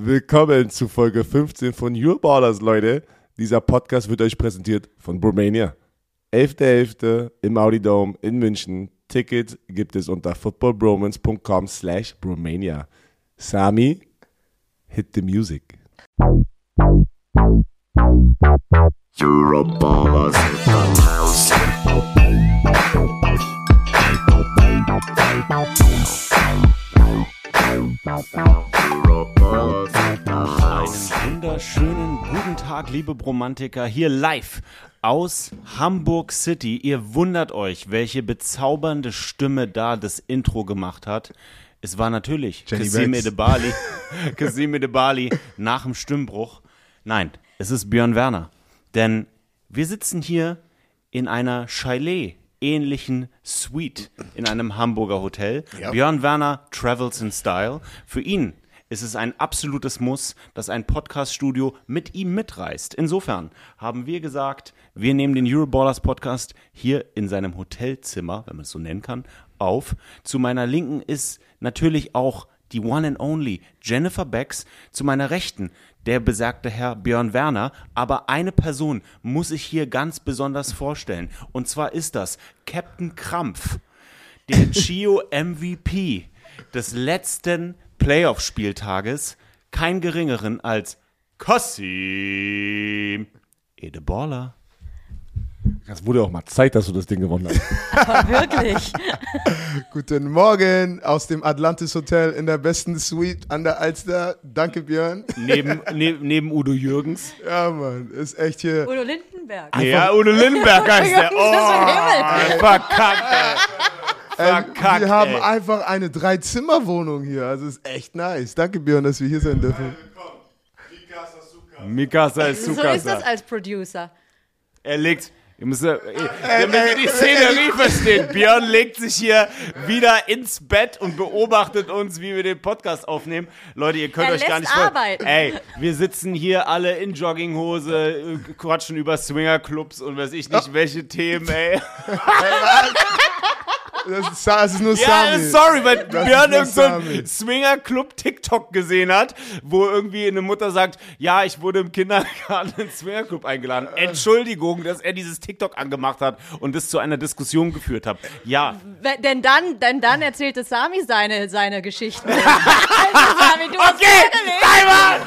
Willkommen zu Folge 15 von Your Ballers, Leute. Dieser Podcast wird euch präsentiert von Bromania. 11.11. im Audi Dome in München. Ticket gibt es unter footballbromance.com slash Bromania. Sami, hit the music. The house. Euroballers in the house. Einen wunderschönen guten Tag, liebe Bromantiker, hier live aus Hamburg City. Ihr wundert euch, welche bezaubernde Stimme da das Intro gemacht hat. Es war natürlich Jenny Kassim Betts. Edebali, Kassim Edebali nach dem Stimmbruch. Nein, es ist Björn Werner. Denn wir sitzen hier in einer Chalet-ähnlichen Suite in einem Hamburger Hotel. Björn Werner travels in style. Für ihn ist es ein absolutes Muss, dass ein Podcast-Studio mit ihm mitreist. Insofern haben wir gesagt, wir nehmen den Euroballers Podcast hier in seinem Hotelzimmer, wenn man es so nennen kann, auf. Zu meiner Linken ist natürlich auch die One and Only Jennifer Becks, zu meiner Rechten der besagte Herr Björn Werner, aber eine Person muss ich hier ganz besonders vorstellen. Und zwar ist das Captain Krampf, der Chio MVP des letzten Playoff-Spieltages, kein geringeren als Kassim Edeballer. Das wurde auch mal Zeit, dass du das Ding gewonnen hast. Aber wirklich. Guten Morgen aus dem Atlantis Hotel in der besten Suite an der Alster. Danke, Björn. Neben, neben, neben Udo Jürgens. Ja, Mann, ist echt hier. Udo Lindenberg. Ja, Udo Lindenberg heißt der. Oh, verkackt, ey. Ähm, Verkackt, wir haben ey. einfach eine Drei-Zimmer-Wohnung hier. Also ist echt nice. Danke, Björn, dass wir hier sein dürfen. Mikasa ist So ist das als Producer. Er legt. Ihr müsst, ihr, damit ihr die Szenerie versteht. Björn legt sich hier wieder ins Bett und beobachtet uns, wie wir den Podcast aufnehmen. Leute, ihr könnt Er euch gar nicht vor- arbeiten. Ey, wir sitzen hier alle in Jogginghose, äh, quatschen über Swingerclubs und weiß ich nicht, welche Themen, ey. Das ist, das ist nur Ja, Sami. sorry, weil Das Björn ist nur irgend so einen Sami. Swingerclub TikTok gesehen hat, wo irgendwie eine Mutter sagt, ja, ich wurde im Kindergarten in den Swingerclub eingeladen. Entschuldigung, dass er dieses TikTok angemacht hat und das zu einer Diskussion geführt hat. Ja, Denn dann, denn dann erzählte Sami seine, seine Geschichten. also Sami, du hast okay. Timer!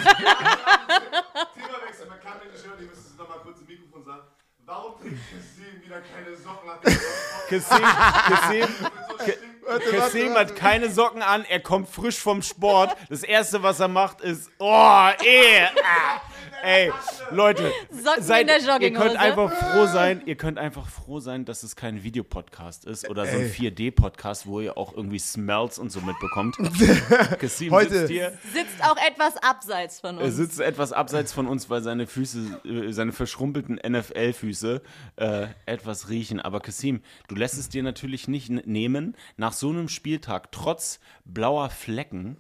Themawechsel, man kann mir nicht hören, ihr müsst es nochmal kurz im Mikrofon sagen. Warum trägt Kassim wieder keine Socken nach Kassim, hat keine Socken an, er kommt frisch vom Sport. Das erste, was er macht, ist, oh, eh, ah. Ey, Leute, Socken in der ihr könnt einfach froh sein, ihr könnt einfach froh sein, dass es kein Videopodcast ist oder so ein 4D-Podcast, wo ihr auch irgendwie Smells und so mitbekommt. Kassim Heute- sitzt hier, Sitzt auch etwas abseits von er uns. sitzt etwas abseits von uns, weil seine Füße, äh, seine verschrumpelten NFL-Füße äh, etwas riechen. Aber Kassim, du lässt es dir natürlich nicht nehmen, nach so einem Spieltag, trotz blauer Flecken,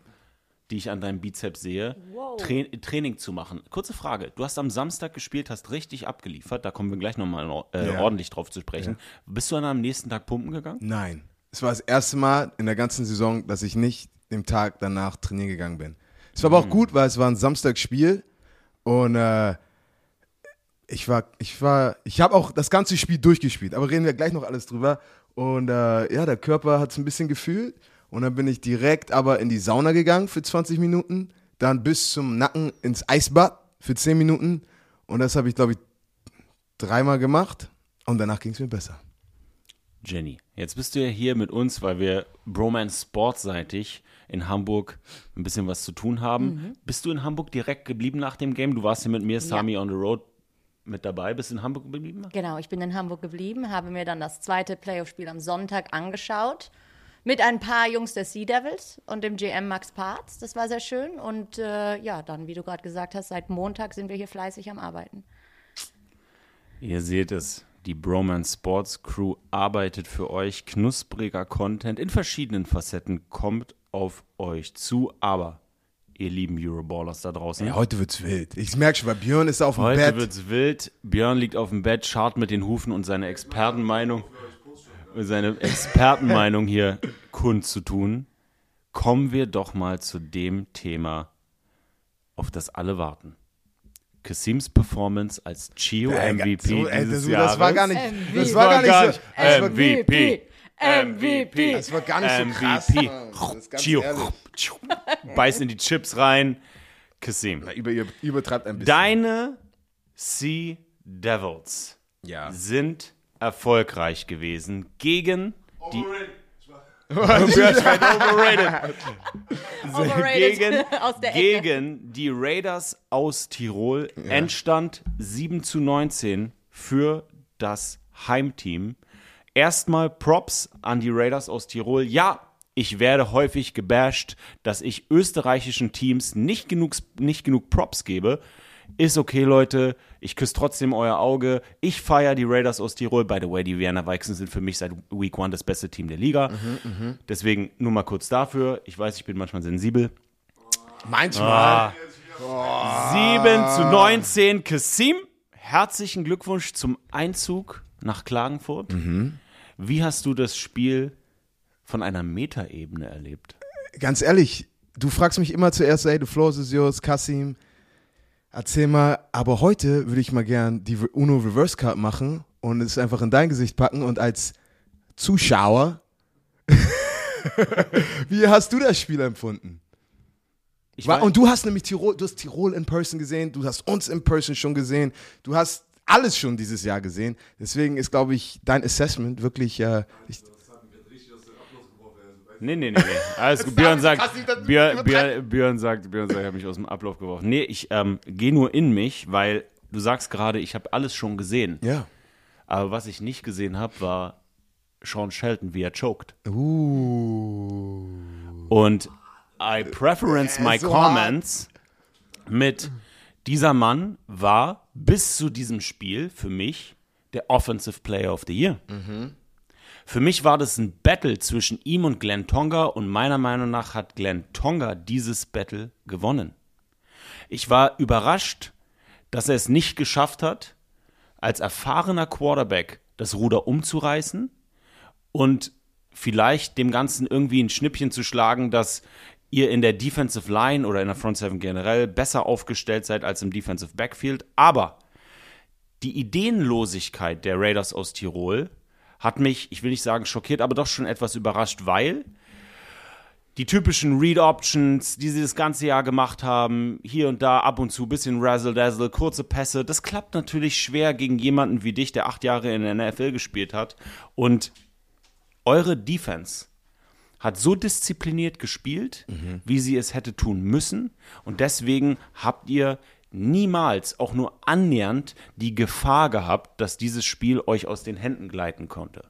die ich an deinem Bizeps sehe, Tra Training zu machen. Kurze Frage, du hast am Samstag gespielt, hast richtig abgeliefert, da kommen wir gleich nochmal äh, Ja. ordentlich drauf zu sprechen. Bist du dann am nächsten Tag pumpen gegangen? Nein. Es war das erste Mal in der ganzen Saison, dass ich nicht dem Tag danach trainieren gegangen bin. Es war aber auch gut, weil es war ein Samstagsspiel und äh, ich war, ich war, ich habe auch das ganze Spiel durchgespielt, aber reden wir gleich noch alles drüber. Und äh, ja, der Körper hat es ein bisschen gefühlt und dann bin ich direkt aber in die Sauna gegangen für 20 Minuten, dann bis zum Nacken ins Eisbad für 10 Minuten und das habe ich, glaube ich, dreimal gemacht und danach ging es mir besser. Jenny, jetzt bist du ja hier mit uns, weil wir Bromance sportseitig in Hamburg ein bisschen was zu tun haben. Mhm. Bist du in Hamburg direkt geblieben nach dem Game? Du warst hier mit mir, Sami on the Road, mit dabei. Bist du in Hamburg geblieben? Genau, ich bin in Hamburg geblieben, habe mir dann das zweite Playoff-Spiel am Sonntag angeschaut. Mit ein paar Jungs der Sea Devils und dem GM Max Parts. Das war sehr schön. Und äh, ja, dann, wie du gerade gesagt hast, seit Montag sind wir hier fleißig am Arbeiten. Ihr seht es. Die Bromance Sports Crew arbeitet für euch. Knuspriger Content in verschiedenen Facetten kommt auf euch zu. Aber ihr lieben Euroballers da draußen. Ja, heute wird's wild. Ich merke schon, weil Björn ist auf dem Heute Bett. wird's wild. Björn liegt auf dem Bett, scharrt mit den Hufen und seine Expertenmeinung, seine Expertenmeinung hier kundzutun. Kommen wir doch mal zu dem Thema, auf das alle warten. Kasims Performance als Chio MVP so, ey, dieses das, Jahres. das war gar nicht, MVP. das war gar nicht so, MVP. MVP. das war gar nicht so krass. MVP. Chio. Beißt in die Chips rein. Kasim. Über, übertreibt ein bisschen. Deine Sea Devils ja. sind erfolgreich gewesen gegen die Overrated gegen, die Raiders aus Tirol. Endstand 7 zu 19 für das Heimteam. Erstmal Props an die Raiders aus Tirol. Ja, ich werde häufig gebasht, dass ich österreichischen Teams nicht genug, nicht genug Props gebe. Ist okay, Leute. Ich küsse trotzdem euer Auge. Ich feiere die Raiders aus Tirol. By the way, die Vienna Vikings sind für mich seit Week One das beste Team der Liga. Deswegen nur mal kurz dafür. Ich weiß, ich bin manchmal sensibel. Manchmal. 7 zu 19. Kasim, herzlichen Glückwunsch zum Einzug nach Klagenfurt. Wie hast du das Spiel von einer Metaebene erlebt? Ganz ehrlich, du fragst mich immer zuerst, ey, the floor is yours, Kasim. Erzähl mal, aber heute würde ich mal gern die Uno Reverse Card machen und es einfach in dein Gesicht packen und als Zuschauer, wie hast du das Spiel empfunden? Ich War, und du hast nämlich Tirol, du hast Tirol in Person gesehen, du hast uns in Person schon gesehen, du hast alles schon dieses Jahr gesehen. Deswegen ist, glaube ich, dein Assessment wirklich. Äh, ich, Nee, nee, nee, nee. Alles gut. Björn sagt, Björn, Björn, Björn sagt, Björn sagt, ich habe mich aus dem Ablauf geworfen. Nee, ich ähm, gehe nur in mich, weil du sagst gerade, ich habe alles schon gesehen. ja. Aber was ich nicht gesehen habe, war Sean Shelton, wie er choked. Uh. Und I preference my so comments mit dieser Mann war bis zu diesem Spiel für mich der Offensive Player of the Year. Für mich war das ein Battle zwischen ihm und Glenn Tonga und meiner Meinung nach hat Glenn Tonga dieses Battle gewonnen. Ich war überrascht, dass er es nicht geschafft hat, als erfahrener Quarterback das Ruder umzureißen und vielleicht dem Ganzen irgendwie ein Schnippchen zu schlagen, dass ihr in der Defensive Line oder in der Front Seven generell besser aufgestellt seid als im Defensive Backfield. Aber die Ideenlosigkeit der Raiders aus Tirol hat mich, ich will nicht sagen schockiert, aber doch schon etwas überrascht, weil die typischen Read Options, die sie das ganze Jahr gemacht haben, hier und da ab und zu bisschen Razzle Dazzle, kurze Pässe, das klappt natürlich schwer gegen jemanden wie dich, der acht Jahre in der NFL gespielt hat. Und eure Defense hat so diszipliniert gespielt, wie sie es hätte tun müssen. Und deswegen habt ihr niemals auch nur annähernd die Gefahr gehabt, dass dieses Spiel euch aus den Händen gleiten konnte.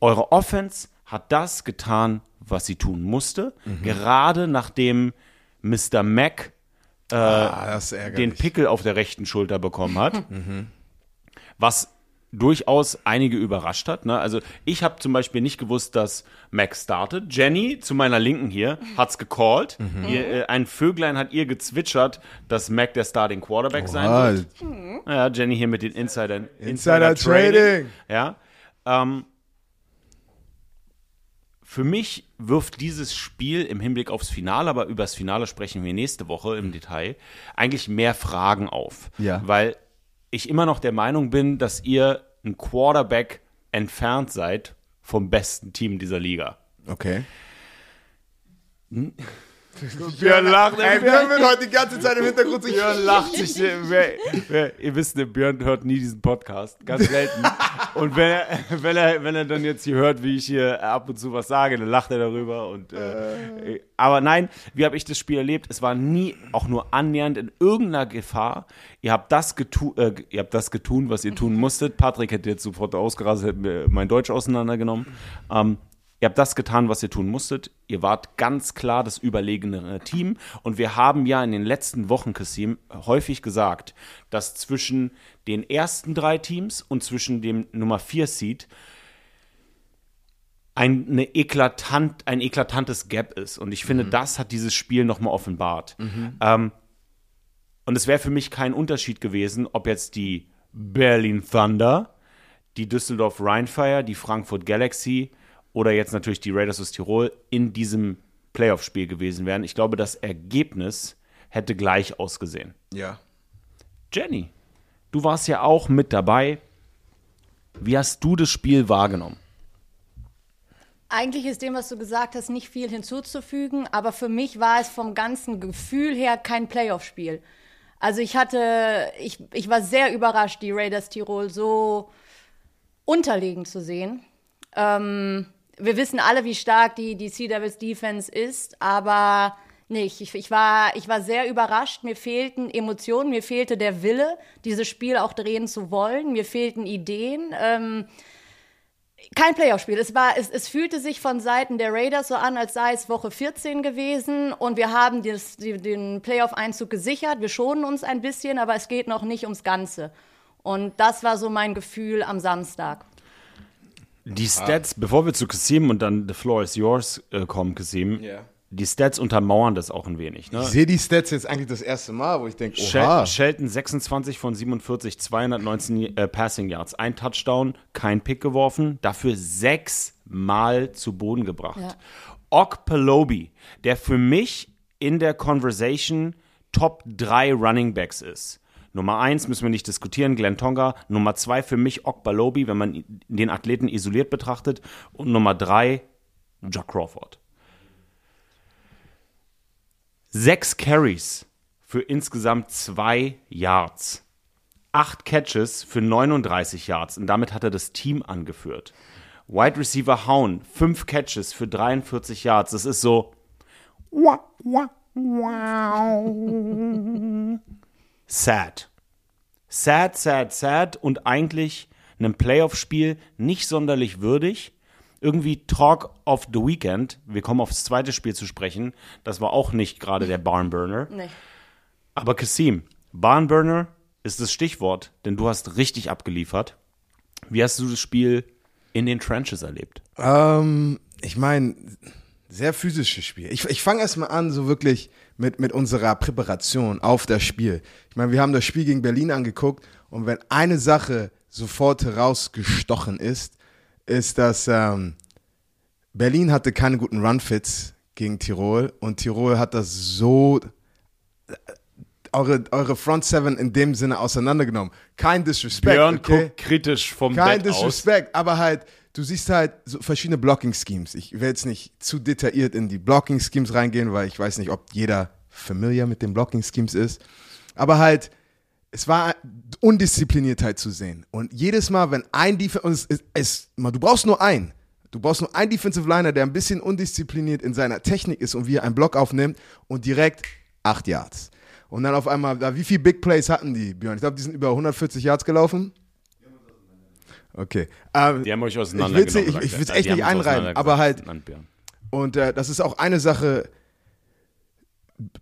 Eure Offense hat das getan, was sie tun musste, gerade nachdem Mr. Mack Ah, das ist den. Pickel auf der rechten Schulter bekommen hat. Was durchaus einige überrascht hat. Ne? Also ich habe zum Beispiel nicht gewusst, dass Max startet. Jenny zu meiner Linken hier hat's gecallt. Ihr, äh, ein Vöglein hat ihr gezwitschert, dass Mac der Starting Quarterback sein Ah, wird. Ja, Jenny hier mit den Insidern. Insider Trading. Ja. Ähm, für mich wirft dieses Spiel im Hinblick aufs Finale, aber über das Finale sprechen wir nächste Woche im Detail, eigentlich mehr Fragen auf. Ja. Weil ich immer noch der Meinung bin, dass ihr ein Quarterback entfernt seid vom besten Team dieser Liga. Okay. Wir lachen, Ey, Björn wird heute die ganze Zeit im Hintergrund sich. Björn lacht sich. Wer, wer, ihr wisst, der Björn hört nie diesen Podcast. Ganz selten. Und wenn er, wenn er, wenn er dann jetzt hier hört, wie ich hier ab und zu was sage, dann lacht er darüber. Und, äh, aber nein, wie habe ich das Spiel erlebt? Es war nie auch nur annähernd in irgendeiner Gefahr. Ihr habt das, getu äh, ihr habt das getun, was ihr tun musstet. Patrick hätte jetzt sofort ausgerastet, hätte mir mein Deutsch auseinandergenommen. Ähm, Ihr habt das getan, was ihr tun musstet. Ihr wart ganz klar das überlegenere Team. Und wir haben ja in den letzten Wochen, Kassim, häufig gesagt, dass zwischen den ersten drei Teams und zwischen dem Nummer 4 Seed ein, eine eklatant, ein eklatantes Gap ist. Und ich finde, das hat dieses Spiel nochmal offenbart. Ähm, und es wäre für mich kein Unterschied gewesen, ob jetzt die Berlin Thunder, die Düsseldorf Rheinfire, die Frankfurt Galaxy oder jetzt natürlich die Raiders aus Tirol in diesem Playoff-Spiel gewesen wären. Ich glaube, das Ergebnis hätte gleich ausgesehen. Ja. Jenny, du warst ja auch mit dabei. Wie hast du das Spiel wahrgenommen? Eigentlich ist dem, was du gesagt hast, nicht viel hinzuzufügen, aber für mich war es vom ganzen Gefühl her kein Playoff-Spiel. Also ich hatte, ich, ich war sehr überrascht, die Raiders Tirol so unterlegen zu sehen. Ähm, wir wissen alle, wie stark die, die Sea Devils Defense ist, aber nicht. Ich, ich, war, ich war sehr überrascht. Mir fehlten Emotionen, mir fehlte der Wille, dieses Spiel auch drehen zu wollen. Mir fehlten Ideen. Ähm, kein Playoff-Spiel. Es, war, es, es fühlte sich von Seiten der Raiders so an, als sei es Woche 14 gewesen und wir haben das, die, den Playoff-Einzug gesichert. Wir schonen uns ein bisschen, aber es geht noch nicht ums Ganze. Und das war so mein Gefühl am Samstag. Die Stats, bevor wir zu Kasim und dann The Floor is Yours äh, kommen, Kasim, Ja. die Stats untermauern das auch ein wenig. Ne? Ich sehe die Stats jetzt eigentlich das erste Mal, wo ich denke, Shel oha. Shelton 26 von 47, 219 äh, Passing Yards, ein Touchdown, kein Pick geworfen, dafür sechsmal zu Boden gebracht. Ja. Ok Pelobi, der für mich in der Conversation Top 3 Running Backs ist. Nummer 1 müssen wir nicht diskutieren, Glenn Tonga. Nummer 2 für mich Ok Pelobi, wenn man den Athleten isoliert betrachtet. Und Nummer 3 Jack Crawford. Sechs Carries für insgesamt zwei Yards. Acht Catches für 39 Yards und damit hat er das Team angeführt. Wide Receiver Hauen, fünf Catches für 43 Yards. Das ist so. Sad. Sad, sad, sad und eigentlich einem Playoff-Spiel nicht sonderlich würdig. Irgendwie Talk of the Weekend. Wir kommen aufs zweite Spiel zu sprechen. Das war auch nicht gerade der Barnburner. Nee. Aber Kasim, Barnburner ist das Stichwort, denn du hast richtig abgeliefert. Wie hast du das Spiel in den Trenches erlebt? Ähm, ich meine, sehr physisches Spiel. Ich, ich fange erstmal an, so wirklich mit, mit unserer Präparation auf das Spiel. Ich meine, wir haben das Spiel gegen Berlin angeguckt und wenn eine Sache sofort herausgestochen ist, ist, dass ähm, Berlin hatte keine guten Run-Fits gegen Tirol und Tirol hat das so äh, eure, eure Front Seven in dem Sinne auseinandergenommen. Kein Disrespect. okay? kritisch vom Kein Disrespect, aber halt, du siehst halt so verschiedene Blocking-Schemes. Ich will jetzt nicht zu detailliert in die Blocking-Schemes reingehen, weil ich weiß nicht, ob jeder familiar mit den Blocking-Schemes ist. Aber halt, es war Undiszipliniertheit zu sehen. Und jedes Mal, wenn ein Defense, es, du brauchst nur einen. Du brauchst nur einen Defensive Liner, der ein bisschen undiszipliniert in seiner Technik ist und wie er einen Block aufnimmt und direkt acht Yards. Und dann auf einmal, wie viele Big Plays hatten die, Björn? Ich glaube, die sind über 140 Yards gelaufen. Okay. Ähm, Die haben euch Ich will's auseinandergenommen. nicht- ich- ich echt nicht einreihen, aber halt-. Und äh, das ist auch eine Sache.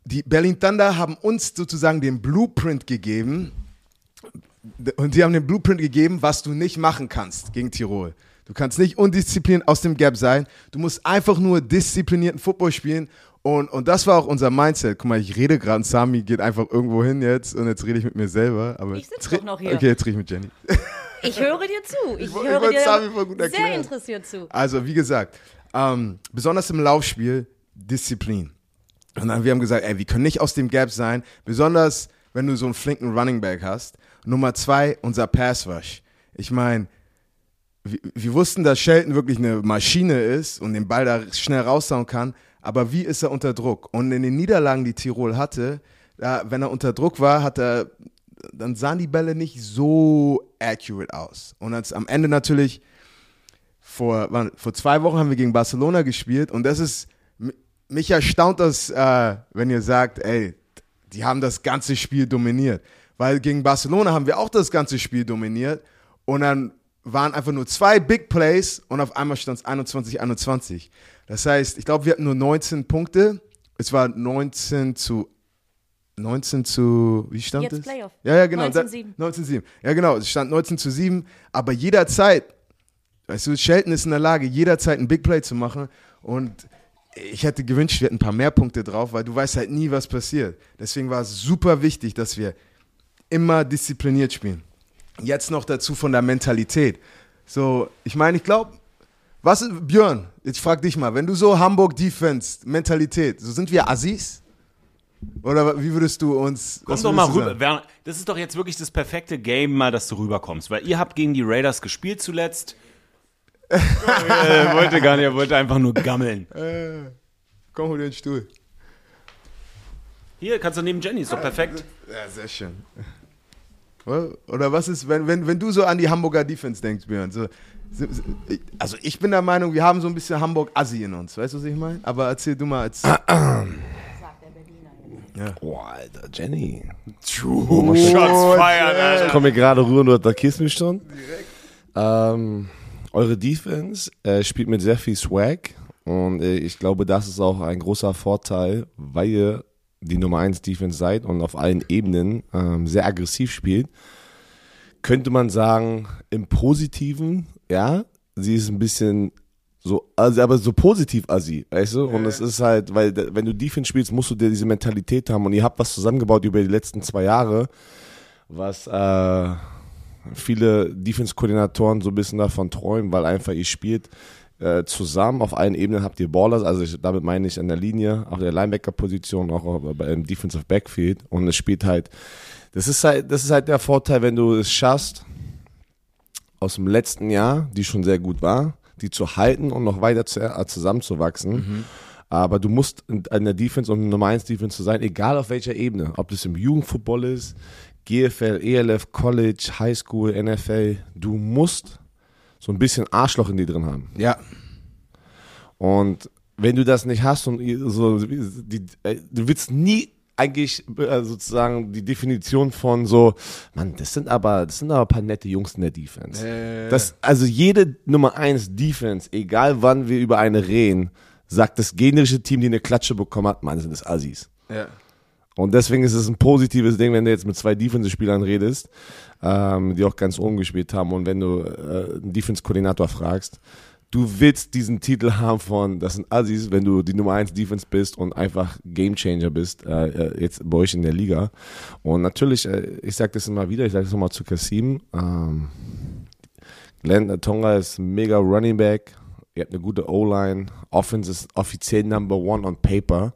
Die Berlin Thunder haben uns sozusagen den Blueprint gegeben. Und die haben den Blueprint gegeben, was du nicht machen kannst gegen Tirol. Du kannst nicht undiszipliniert aus dem Gap sein. Du musst einfach nur disziplinierten Football spielen. Und, und das war auch unser Mindset. Guck mal, ich rede gerade und Sami geht einfach irgendwo hin jetzt und jetzt rede ich mit mir selber. Aber Ich sitz jetzt red- doch noch hier. Okay, jetzt rede ich mit Jenny. Ich höre dir zu. Ich, Ich höre dir Sami voll gut sehr interessiert zu. Also, wie gesagt, ähm, besonders im Laufspiel Disziplin. Und dann wir haben gesagt, ey, wir können nicht aus dem Gap sein, besonders wenn du so einen flinken Running Back hast. Nummer zwei, unser Pass Rush. Ich meine, wir, wussten, dass Shelton wirklich eine Maschine ist und den Ball da schnell raushauen kann, aber wie ist er unter Druck? Und in den Niederlagen, die Tirol hatte, da, wenn er unter Druck war, hat er, dann sahen die Bälle nicht so accurate aus. Und als am Ende natürlich vor, wann, vor zwei Wochen haben wir gegen Barcelona gespielt und das ist, mich erstaunt das, äh, wenn ihr sagt, ey, die haben das ganze Spiel dominiert. Weil gegen Barcelona haben wir auch das ganze Spiel dominiert und dann waren einfach nur zwei Big Plays und auf einmal stand es 21-21. Das heißt, ich glaube, wir hatten nur 19 Punkte. Es war 19 zu 19 zu, wie stand Jetzt es? Playoff. Ja, ja, genau. 19-7. 19-7. Ja, genau. Es stand 19 zu 7. Aber jederzeit, weißt du, Shelton ist in der Lage, jederzeit ein Big Play zu machen. Und ich hätte gewünscht, wir hätten ein paar mehr Punkte drauf, weil du weißt halt nie, was passiert. Deswegen war es super wichtig, dass wir immer diszipliniert spielen. Jetzt noch dazu von der Mentalität. So, ich meine, ich glaube, was, Björn, ich frag dich mal, wenn du so Hamburg Defense, Mentalität, so sind wir Assis? Oder wie würdest du uns. Komm doch mal rüber. sagen? Das ist doch jetzt wirklich das perfekte Game, mal, dass du rüberkommst. Weil ihr habt gegen die Raiders gespielt zuletzt. er wollte gar nicht, er wollte einfach nur gammeln. Komm, hol dir den Stuhl. Hier, kannst du neben Jenny, ist doch perfekt. Ja, sehr schön. Oder was ist, wenn, wenn, wenn du so an die Hamburger Defense denkst, Björn? So, so- so- also ich bin der Meinung, wir haben so ein bisschen Hamburg-Assi in uns. Weißt du, was ich meine? Aber erzähl du mal. Als, Boah, Alter, Jenny. Shots feiern, Ich Alter. komme mir gerade rüber und du attackierst mich schon. Ähm, eure Defense äh, spielt mit sehr viel Swag und äh, ich glaube, das ist auch ein großer Vorteil, weil ihr die Nummer 1 Defense seid und auf allen Ebenen ähm, sehr aggressiv spielt. Könnte man sagen, im Positiven, ja, sie ist ein bisschen so, also aber so positiv assi, weißt du? Und es ist halt, weil wenn du Defense spielst, musst du dir diese Mentalität haben und ihr habt was zusammengebaut über die letzten zwei Jahre, was äh, viele Defense-Koordinatoren so ein bisschen davon träumen, weil einfach ihr spielt äh, zusammen auf allen Ebenen habt ihr Ballers, also ich, damit meine ich an der Linie, auf der Linebacker-Position, auch auf- im Defensive Backfield und es spielt halt, das ist halt, das ist halt der Vorteil, wenn du es schaffst, aus dem letzten Jahr, die schon sehr gut war, die zu halten und noch weiter zu, äh, zusammenzuwachsen. Aber du musst in, in der Defense und Nummer 1 Defense zu sein, egal auf welcher Ebene. Ob das im Jugendfootball ist, GFL, ELF, College, Highschool, NFL. Du musst so ein bisschen Arschloch in dir drin haben. ja. Und wenn du das nicht hast und so, die, äh, du willst nie eigentlich äh, sozusagen die Definition von so, Mann, das sind aber, das sind aber ein paar nette Jungs in der Defense. Äh, Das, also jede Nummer 1 Defense, egal wann wir über eine reden, sagt das gegnerische Team, die eine Klatsche bekommen hat, Mann, sind das Assis. ja. Und deswegen ist es ein positives Ding, wenn du jetzt mit zwei Defensive-Spielern redest, ähm, die auch ganz oben gespielt haben. Und wenn du äh, einen Defense-Koordinator fragst, du willst diesen Titel haben von, das sind Assis, wenn du die Nummer 1 Defense bist und einfach Gamechanger bist, äh, äh, jetzt bei euch in der Liga. Und natürlich, äh, ich sage das immer wieder, ich sage das nochmal zu Kasim, ähm, Glenn Tonga ist mega Running Back. Ihr habt eine gute O-Line. Offense ist offiziell Number One on Paper.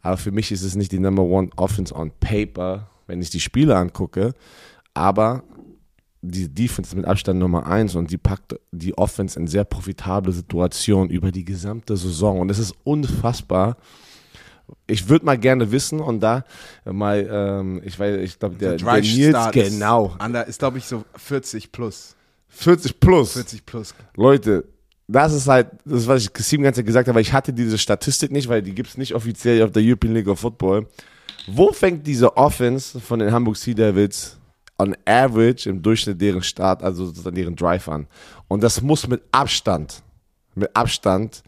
Aber für mich ist es nicht die Number One Offense on Paper, wenn ich die Spiele angucke. Aber die Defense ist mit Abstand Nummer eins und die packt die Offense in sehr profitable Situationen über die gesamte Saison. Und es ist unfassbar. Ich würde mal gerne wissen und da mal, ähm, ich weiß, ich glaube, der, der Nils, Start ist genau, Under, ist, glaube ich, so 40 plus. 40 plus. 40 plus. Leute, das ist halt, das ist, was ich Kassim ganz gesagt habe, weil ich hatte diese Statistik nicht, weil die gibt's nicht offiziell auf der European League of Football. Wo fängt diese Offense von den Hamburg Sea Devils on average im Durchschnitt deren Start, also sozusagen deren Drive an? Und das muss mit Abstand, mit Abstand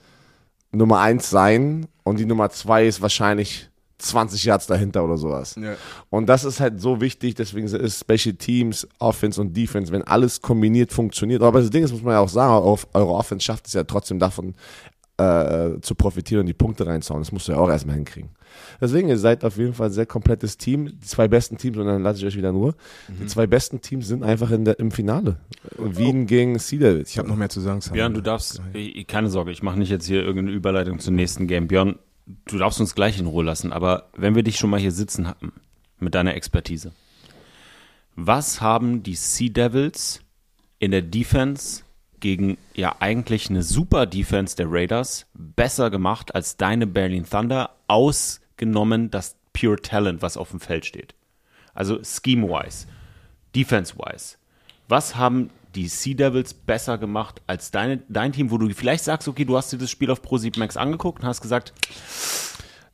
Nummer eins sein und die Nummer zwei ist wahrscheinlich 20 Yards dahinter oder sowas. Ja. Und das ist halt so wichtig, deswegen ist Special Teams, Offense und Defense, wenn alles kombiniert funktioniert. Aber das Ding ist, muss man ja auch sagen, auf, eure Offense schafft es ja trotzdem davon äh, zu profitieren und die Punkte reinzuhauen. Das musst du ja auch erstmal hinkriegen. Deswegen, ihr seid auf jeden Fall ein sehr komplettes Team. Die zwei besten Teams, und dann lasse ich euch wieder nur, die zwei besten Teams sind einfach in der, im Finale. Wien gegen Sea Devils. Ich habe noch mehr zu sagen. Sam. Björn, du darfst, ich- keine Sorge, ich mache nicht jetzt hier irgendeine Überleitung zum nächsten Game. Björn, du darfst uns gleich in Ruhe lassen, aber wenn wir dich schon mal hier sitzen hatten, mit deiner Expertise, was haben die Sea Devils in der Defense gegen ja eigentlich eine super Defense der Raiders besser gemacht als deine Berlin Thunder, ausgenommen das Pure Talent, was auf dem Feld steht? Also scheme-wise, defense-wise. Was haben die Sea Devils besser gemacht als deine, dein Team, wo du vielleicht sagst, okay, du hast dir das Spiel auf Pro 7 Max angeguckt und hast gesagt,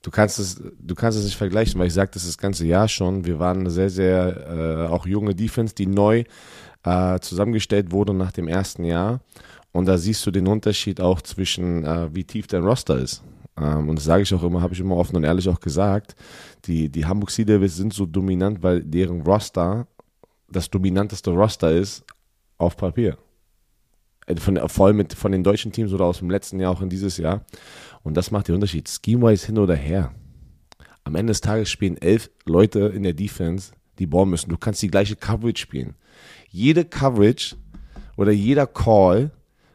Du kannst es, du kannst es nicht vergleichen, weil ich sage das das ganze Jahr schon. Wir waren eine sehr, sehr äh, auch junge Defense, die neu äh, zusammengestellt wurde nach dem ersten Jahr. Und da siehst du den Unterschied auch zwischen, äh, wie tief dein Roster ist. Ähm, und das sage ich auch immer, habe ich immer offen und ehrlich auch gesagt. Die, die Hamburg Sea Devils sind so dominant, weil deren Roster das dominanteste Roster ist auf Papier. Äh, Von, vor allem mit, von den deutschen Teams oder aus dem letzten Jahr auch in dieses Jahr. Und das macht den Unterschied. Scheme-wise hin oder her. Am Ende des Tages spielen elf Leute in der Defense, die Ball müssen. Du kannst die gleiche Coverage spielen. Jede Coverage oder jeder Call,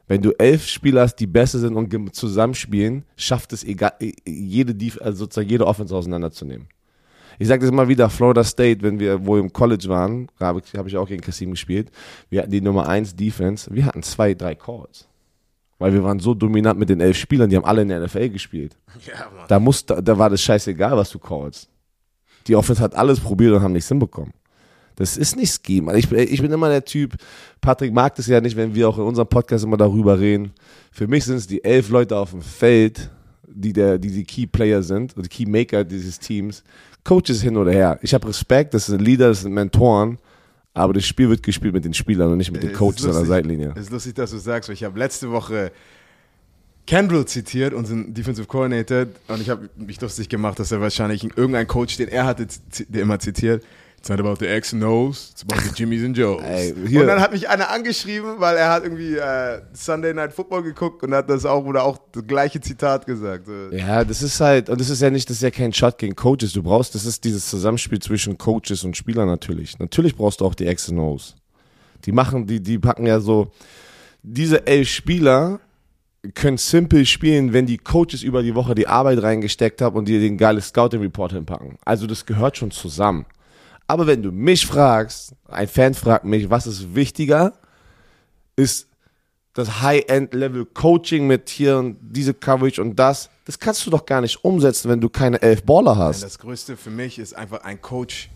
wenn du elf Spieler hast, die besser sind und zusammenspielen, schafft es egal, jede Def also sozusagen jede Offense auseinanderzunehmen. Ich sage das immer wieder, Florida State, wenn wir wo im College waren, habe ich, hab ich auch gegen Kassim gespielt, wir hatten die Nummer 1 Defense, wir hatten zwei, drei Calls. Weil wir waren so dominant mit den elf Spielern, die haben alle in der NFL gespielt. Ja, Mann. Da, muss, da, da war das scheißegal, was du callst. Die Offense hat alles probiert und haben nichts hinbekommen. Das ist nicht Scheme. Ich, bin- ich bin immer der Typ, Patrick mag das ja nicht, wenn wir auch in unserem Podcast immer darüber reden. Für mich sind es die elf Leute auf dem Feld, die der, die, die Key Player sind, die Key Maker dieses Teams. Coaches hin oder her. Ich habe Respekt, das sind Leader, das sind Mentoren, aber das Spiel wird gespielt mit den Spielern und nicht mit den Es Coaches an der lustig. Seitlinie. Es ist lustig, dass du sagst, weil ich habe letzte Woche Kendall zitiert, unseren Defensive Coordinator, und ich habe mich lustig gemacht, dass er wahrscheinlich irgendein Coach, den er hatte, der immer zitiert, It's not about the X and O's, it's about the Jimmys and Joes. Ey, und dann hat mich einer angeschrieben, weil er hat irgendwie äh, Sunday Night Football geguckt und hat das auch oder auch das gleiche Zitat gesagt. Ja, das ist halt, und das ist ja nicht, das ist ja kein Shot gegen Coaches. Du brauchst, das ist dieses Zusammenspiel zwischen Coaches und Spielern natürlich. Natürlich brauchst du auch die X and O's. Die machen, die, die packen ja so, diese elf Spieler können simpel spielen, wenn die Coaches über die Woche die Arbeit reingesteckt haben und dir den geilen Scouting Report hinpacken. Also das gehört schon zusammen. Aber wenn du mich fragst, ein Fan fragt mich, was ist wichtiger, ist das High-End-Level-Coaching mit hier und diese Coverage und das, das kannst du doch gar nicht umsetzen, wenn du keine elf Baller hast. Das Größte für mich ist einfach ein Coach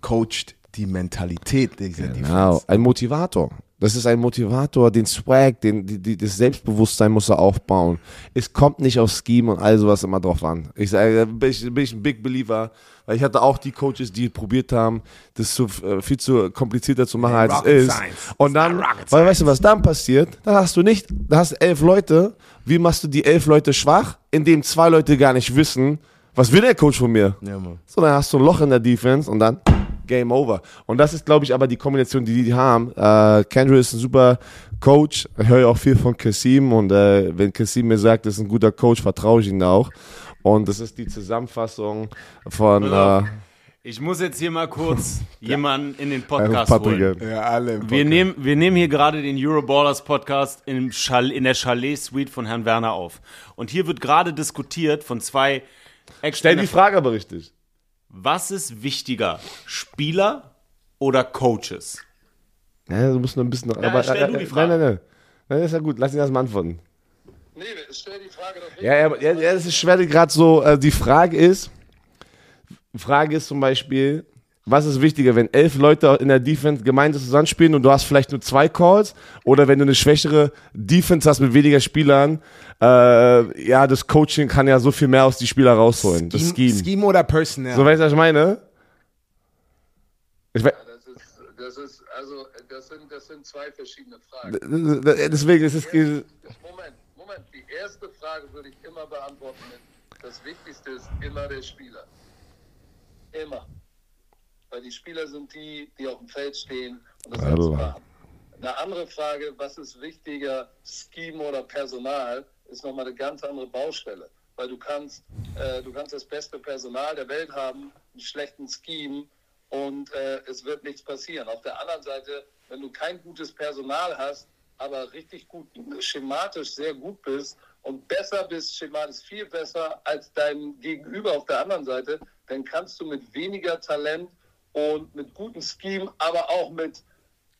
coacht die Mentalität dieser Genau, Defense. ein Motivator. Das ist ein Motivator, den Swag, den, die, die, das Selbstbewusstsein muss er aufbauen. Es kommt nicht auf Scheme und all sowas immer drauf an. Ich sage, da bin ich, bin ich ein Big Believer, weil ich hatte auch die Coaches, die probiert haben, das zu, äh, viel zu komplizierter zu machen, als es Rocket ist. Science. Und dann, weil weißt du, was dann passiert? Dann hast du nicht, da hast du elf Leute. Wie machst du die elf Leute schwach? Indem zwei Leute gar nicht wissen, was will der Coach von mir? Ja, Mann. So, dann hast du ein Loch in der Defense und dann Game Over. Und das ist, glaube ich, aber die Kombination, die die haben. Äh, Kendrick ist ein super Coach. Ich höre ja auch viel von Kassim und äh, wenn Kassim mir sagt, das ist ein guter Coach, vertraue ich ihm auch. Und das ist die Zusammenfassung von äh, Ich muss jetzt hier mal kurz jemanden in den Podcast holen. Ja, alle im Wir Podcast. nehmen, wir nehmen hier gerade den Euroballers Podcast Chal in der Chalet-Suite von Herrn Werner auf. Und hier wird gerade diskutiert von zwei ex Stell die Frage aber richtig. Was ist wichtiger, Spieler oder Coaches? Ja, du musst noch ein bisschen. Ja, aber, stell du die Frage. Nein, nein, nein. Nein, das ist ja gut. Lass ihn erst mal antworten. Nee, stell die Frage doch Ja, ja, aber- ja, ja, das ist schwer gerade so. Äh, die Frage ist, Frage ist zum Beispiel, was ist wichtiger, wenn elf Leute in der Defense gemeinsam zusammenspielen und du hast vielleicht nur zwei Calls oder wenn du eine schwächere Defense hast mit weniger Spielern, äh, ja, das Coaching kann ja so viel mehr aus die Spieler rausholen. Das Scheme. Scheme oder Personnel? So weißt du, was ich meine? Ich we Das ist, das ist, also, das sind, das sind zwei verschiedene Fragen. deswegen ist es. Moment, Moment. Die erste Frage würde ich immer beantworten mit, das Wichtigste ist immer der Spieler. Immer. Weil die Spieler sind die, die auf dem Feld stehen und das Also. alles machen. Eine andere Frage, was ist wichtiger, Scheme oder Personal, ist nochmal eine ganz andere Baustelle. Weil du kannst, äh, du kannst das beste Personal der Welt haben, einen schlechten Scheme und äh, es wird nichts passieren. Auf der anderen Seite, wenn du kein gutes Personal hast, aber richtig gut schematisch sehr gut bist und besser bist, schematisch viel besser als dein Gegenüber auf der anderen Seite, dann kannst du mit weniger Talent und mit gutem Scheme, aber auch mit,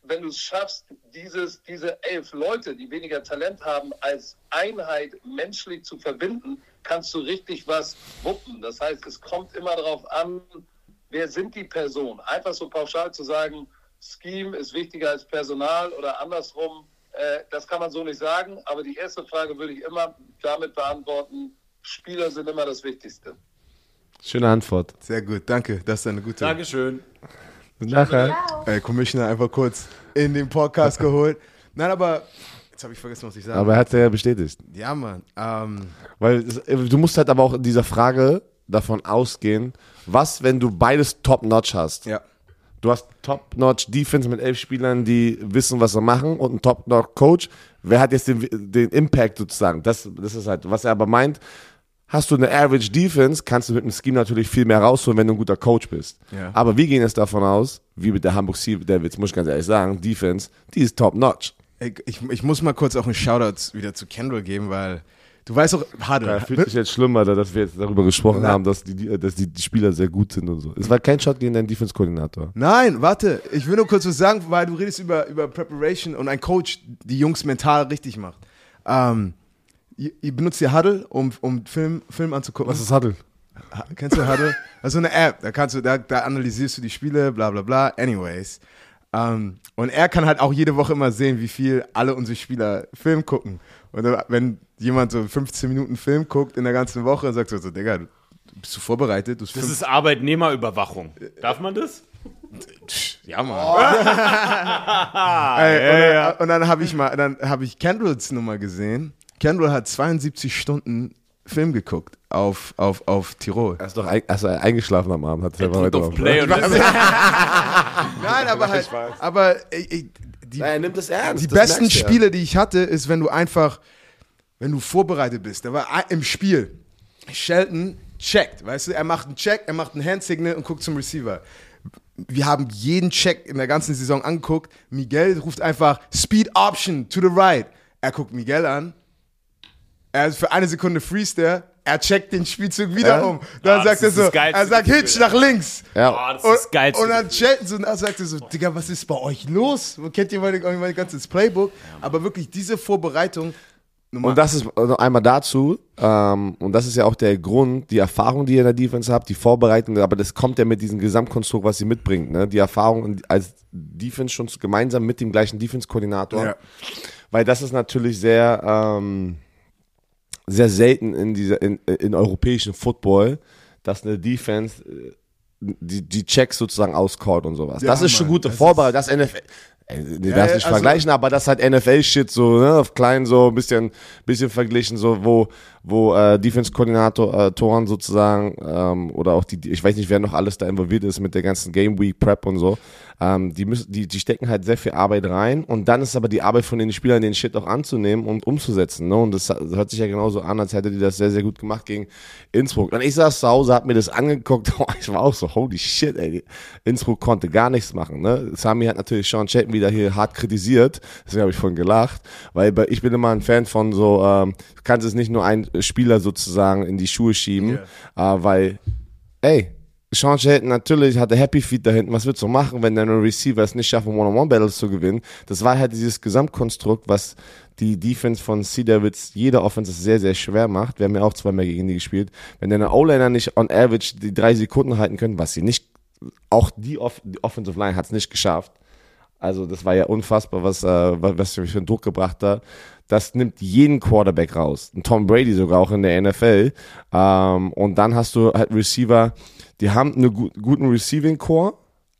wenn du es schaffst, dieses, diese elf Leute, die weniger Talent haben, als Einheit menschlich zu verbinden, kannst du richtig was wuppen. Das heißt, es kommt immer darauf an, wer sind die Personen. Einfach so pauschal zu sagen, Scheme ist wichtiger als Personal oder andersrum, äh, das kann man so nicht sagen. Aber die erste Frage würde ich immer damit beantworten, Spieler sind immer das Wichtigste. Schöne Antwort. Sehr gut, danke. Das ist eine gute. Dankeschön. Bis nachher. Äh, Commissioner einfach kurz in den Podcast geholt. Nein, aber jetzt habe ich vergessen, was ich sagen Aber er hat ja bestätigt. Ja, Mann. Ähm, Weil es- du musst halt aber auch in dieser Frage davon ausgehen, was, wenn du beides top-notch hast. ja. Du hast top-notch Defense mit elf Spielern, die wissen, was sie machen und einen top-notch Coach. Wer hat jetzt den, den Impact sozusagen? Das, das ist halt, was er aber meint. Hast du eine Average Defense, kannst du mit dem Scheme natürlich viel mehr rausholen, wenn du ein guter Coach bist. Ja. Aber wir gehen jetzt davon aus, wie mit der Hamburg Sea Devils, muss ich ganz ehrlich sagen, Defense, die ist top-notch. Ich, ich, ich muss mal kurz auch einen Shoutout wieder zu Kendall geben, weil Du weißt doch, Ja, Huddle. fühlt sich jetzt schlimm, Alter, dass wir jetzt darüber gesprochen Ja. haben, dass die, die- dass die, die Spieler sehr gut sind und so. Es war kein Shot gegen deinen Defense-Koordinator. Nein, warte. Ich will nur kurz was sagen, weil du redest über, über Preparation und ein Coach die Jungs mental richtig macht. Ähm, ihr, ihr benutzt ihr Huddle, um, um Film, Film anzugucken. Was ist Huddle? Kennst du Huddle? Also eine App, da kannst du, da, da analysierst du die Spiele, bla bla bla. Anyways. Ähm, und er kann halt auch jede Woche immer sehen, wie viel alle unsere Spieler Film gucken. Und wenn jemand so 15 Minuten Film guckt in der ganzen Woche, sagt er so, Digga, du- bist du vorbereitet? Du Das ist Arbeitnehmerüberwachung. Darf man das? Ja, Mann. Ey, und dann, und dann habe ich mal, dann habe ich Kendalls Nummer gesehen. Kendall hat 72 Stunden Film geguckt auf, auf, auf Tirol. Er ist doch ein, also eingeschlafen am Abend, hat er auf Play und das Nein, aber halt, aber ey, ey, die, Er nimmt es ernst. die das besten. Spiele, die ich hatte, ist, wenn du einfach, wenn du vorbereitet bist. Da war ein- im Spiel. Shelton checkt, weißt du, er macht einen Check, er macht einen Handsignal und guckt zum Receiver. Wir haben jeden Check in der ganzen Saison angeguckt. Miguel ruft einfach Speed Option to the right. Er guckt Miguel an. Er ist für eine Sekunde freest er. Er checkt den Spielzug wieder Ja? um. Dann Ah, sagt das er ist so, er sagt Gefühl, Hitch nach links. Ja. Oh, das ist das Geilste. Und dann sie und dann sagt er so, Digga, was ist bei euch los? Wo kennt ihr mein, mein ganzes Playbook? Aber wirklich diese Vorbereitung. Nummer Und das ist noch einmal dazu, ähm, und das ist ja auch der Grund, die Erfahrung, die ihr in der Defense habt, die Vorbereitung, aber das kommt ja mit diesem Gesamtkonstrukt, was ihr mitbringt, ne? Die Erfahrung als Defense schon gemeinsam mit dem gleichen Defense-Koordinator. Ja. Weil das ist natürlich sehr, ähm, sehr selten in dieser, in, in europäischen Football, dass eine Defense äh, die, die Checks sozusagen auscallt und sowas. Ja, das ist schon Mann, gute Vorbereitung, das NFL. Du Ja, darfst nicht also- vergleichen, aber das hat NFL-Shit so, ne, auf klein so, ein bisschen, bisschen verglichen, so, wo, wo äh, Defense-Koordinatoren sozusagen, ähm, oder auch die, ich weiß nicht, wer noch alles da involviert ist mit der ganzen Game Week Prep und so, ähm, die müssen, die, die stecken halt sehr viel Arbeit rein und dann ist aber die Arbeit von den Spielern, den Shit auch anzunehmen und umzusetzen, ne, und das hört sich ja genauso an, als hätte die das sehr, sehr gut gemacht gegen Innsbruck. Und ich saß zu Hause, hab mir das angeguckt, ich war auch so, holy shit, ey, Innsbruck konnte gar nichts machen, ne, Sami hat natürlich Sean Chatton wieder hier hart kritisiert, deswegen habe ich von gelacht, weil ich bin immer ein Fan von so, ähm, du kannst es nicht nur einen Spieler sozusagen in die Schuhe schieben, äh, weil, ey, Sean Shelton natürlich hatte Happy Feet da hinten. Was willst du machen, wenn deine Receiver es nicht schaffen, One-on-One-Battles zu gewinnen? Das war halt dieses Gesamtkonstrukt, was die Defense von Sea Devils jeder Offense sehr, sehr schwer macht. Wir haben ja auch zweimal gegen die gespielt. Wenn deine O-Liner nicht on average die drei Sekunden halten können, was sie nicht, auch die, Off die Offensive Line hat es nicht geschafft. Also das war ja unfassbar, was, äh, was was für einen Druck gebracht hat. Das nimmt jeden Quarterback raus. Ein Tom Brady sogar auch in der NFL. Ähm, und dann hast du halt Receiver, die haben einen gu guten Receiving Core,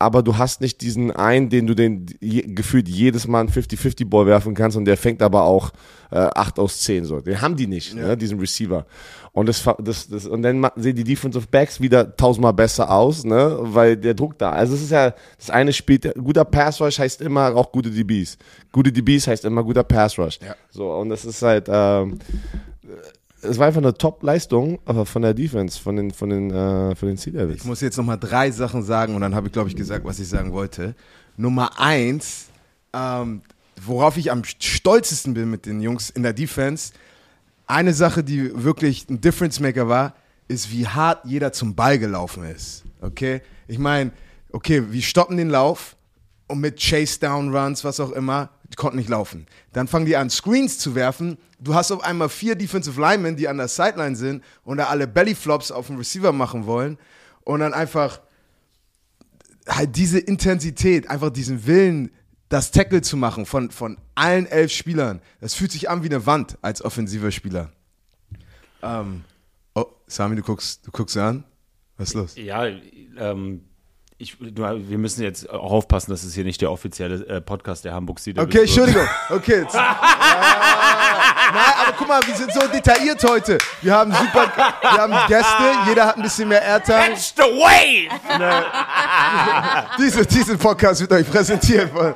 aber du hast nicht diesen einen, den du den je, gefühlt jedes Mal einen 50-50-Ball werfen kannst und der fängt aber auch äh, 8 aus 10 so. Den haben die nicht, ne, diesen Receiver. Und das, das, das und dann sehen die Defensive Backs wieder tausendmal besser aus, ne, weil der Druck da. Also es ist ja das eine spielt guter Pass Rush heißt immer auch gute DBs. Gute DBs heißt immer guter Pass Rush. Ja. So und das ist halt ähm, es war einfach eine Top-Leistung von der Defense, von den, von den, äh, von den Sea Devils. Ich muss jetzt nochmal drei Sachen sagen und dann habe ich, glaube ich, gesagt, was ich sagen wollte. Nummer eins, ähm, worauf ich am stolzesten bin mit den Jungs in der Defense, eine Sache, die wirklich ein Difference Maker war, ist, wie hart jeder zum Ball gelaufen ist. Okay? Ich meine, okay, wir stoppen den Lauf und mit Chase Down Runs, was auch immer, die konnten nicht laufen. Dann fangen die an, Screens zu werfen. Du hast auf einmal vier Defensive Linemen, die an der Sideline sind und da alle Bellyflops auf den Receiver machen wollen und dann einfach halt diese Intensität, einfach diesen Willen, das Tackle zu machen von, von allen elf Spielern. Das fühlt sich an wie eine Wand als offensiver Spieler. Ähm, oh, Sami, du guckst, du guckst an. Was ist los? Ja, ähm, ich, wir müssen jetzt auch aufpassen, dass es hier nicht der offizielle äh, Podcast der Hamburg Devils Okay. Entschuldigung. Okay. Jetzt. Ah, nein, aber guck mal, wir sind so detailliert heute. Wir haben super, wir haben Gäste, jeder hat ein bisschen mehr Airtime. Catch the wave! Diese, diesen Podcast wird euch präsentiert von.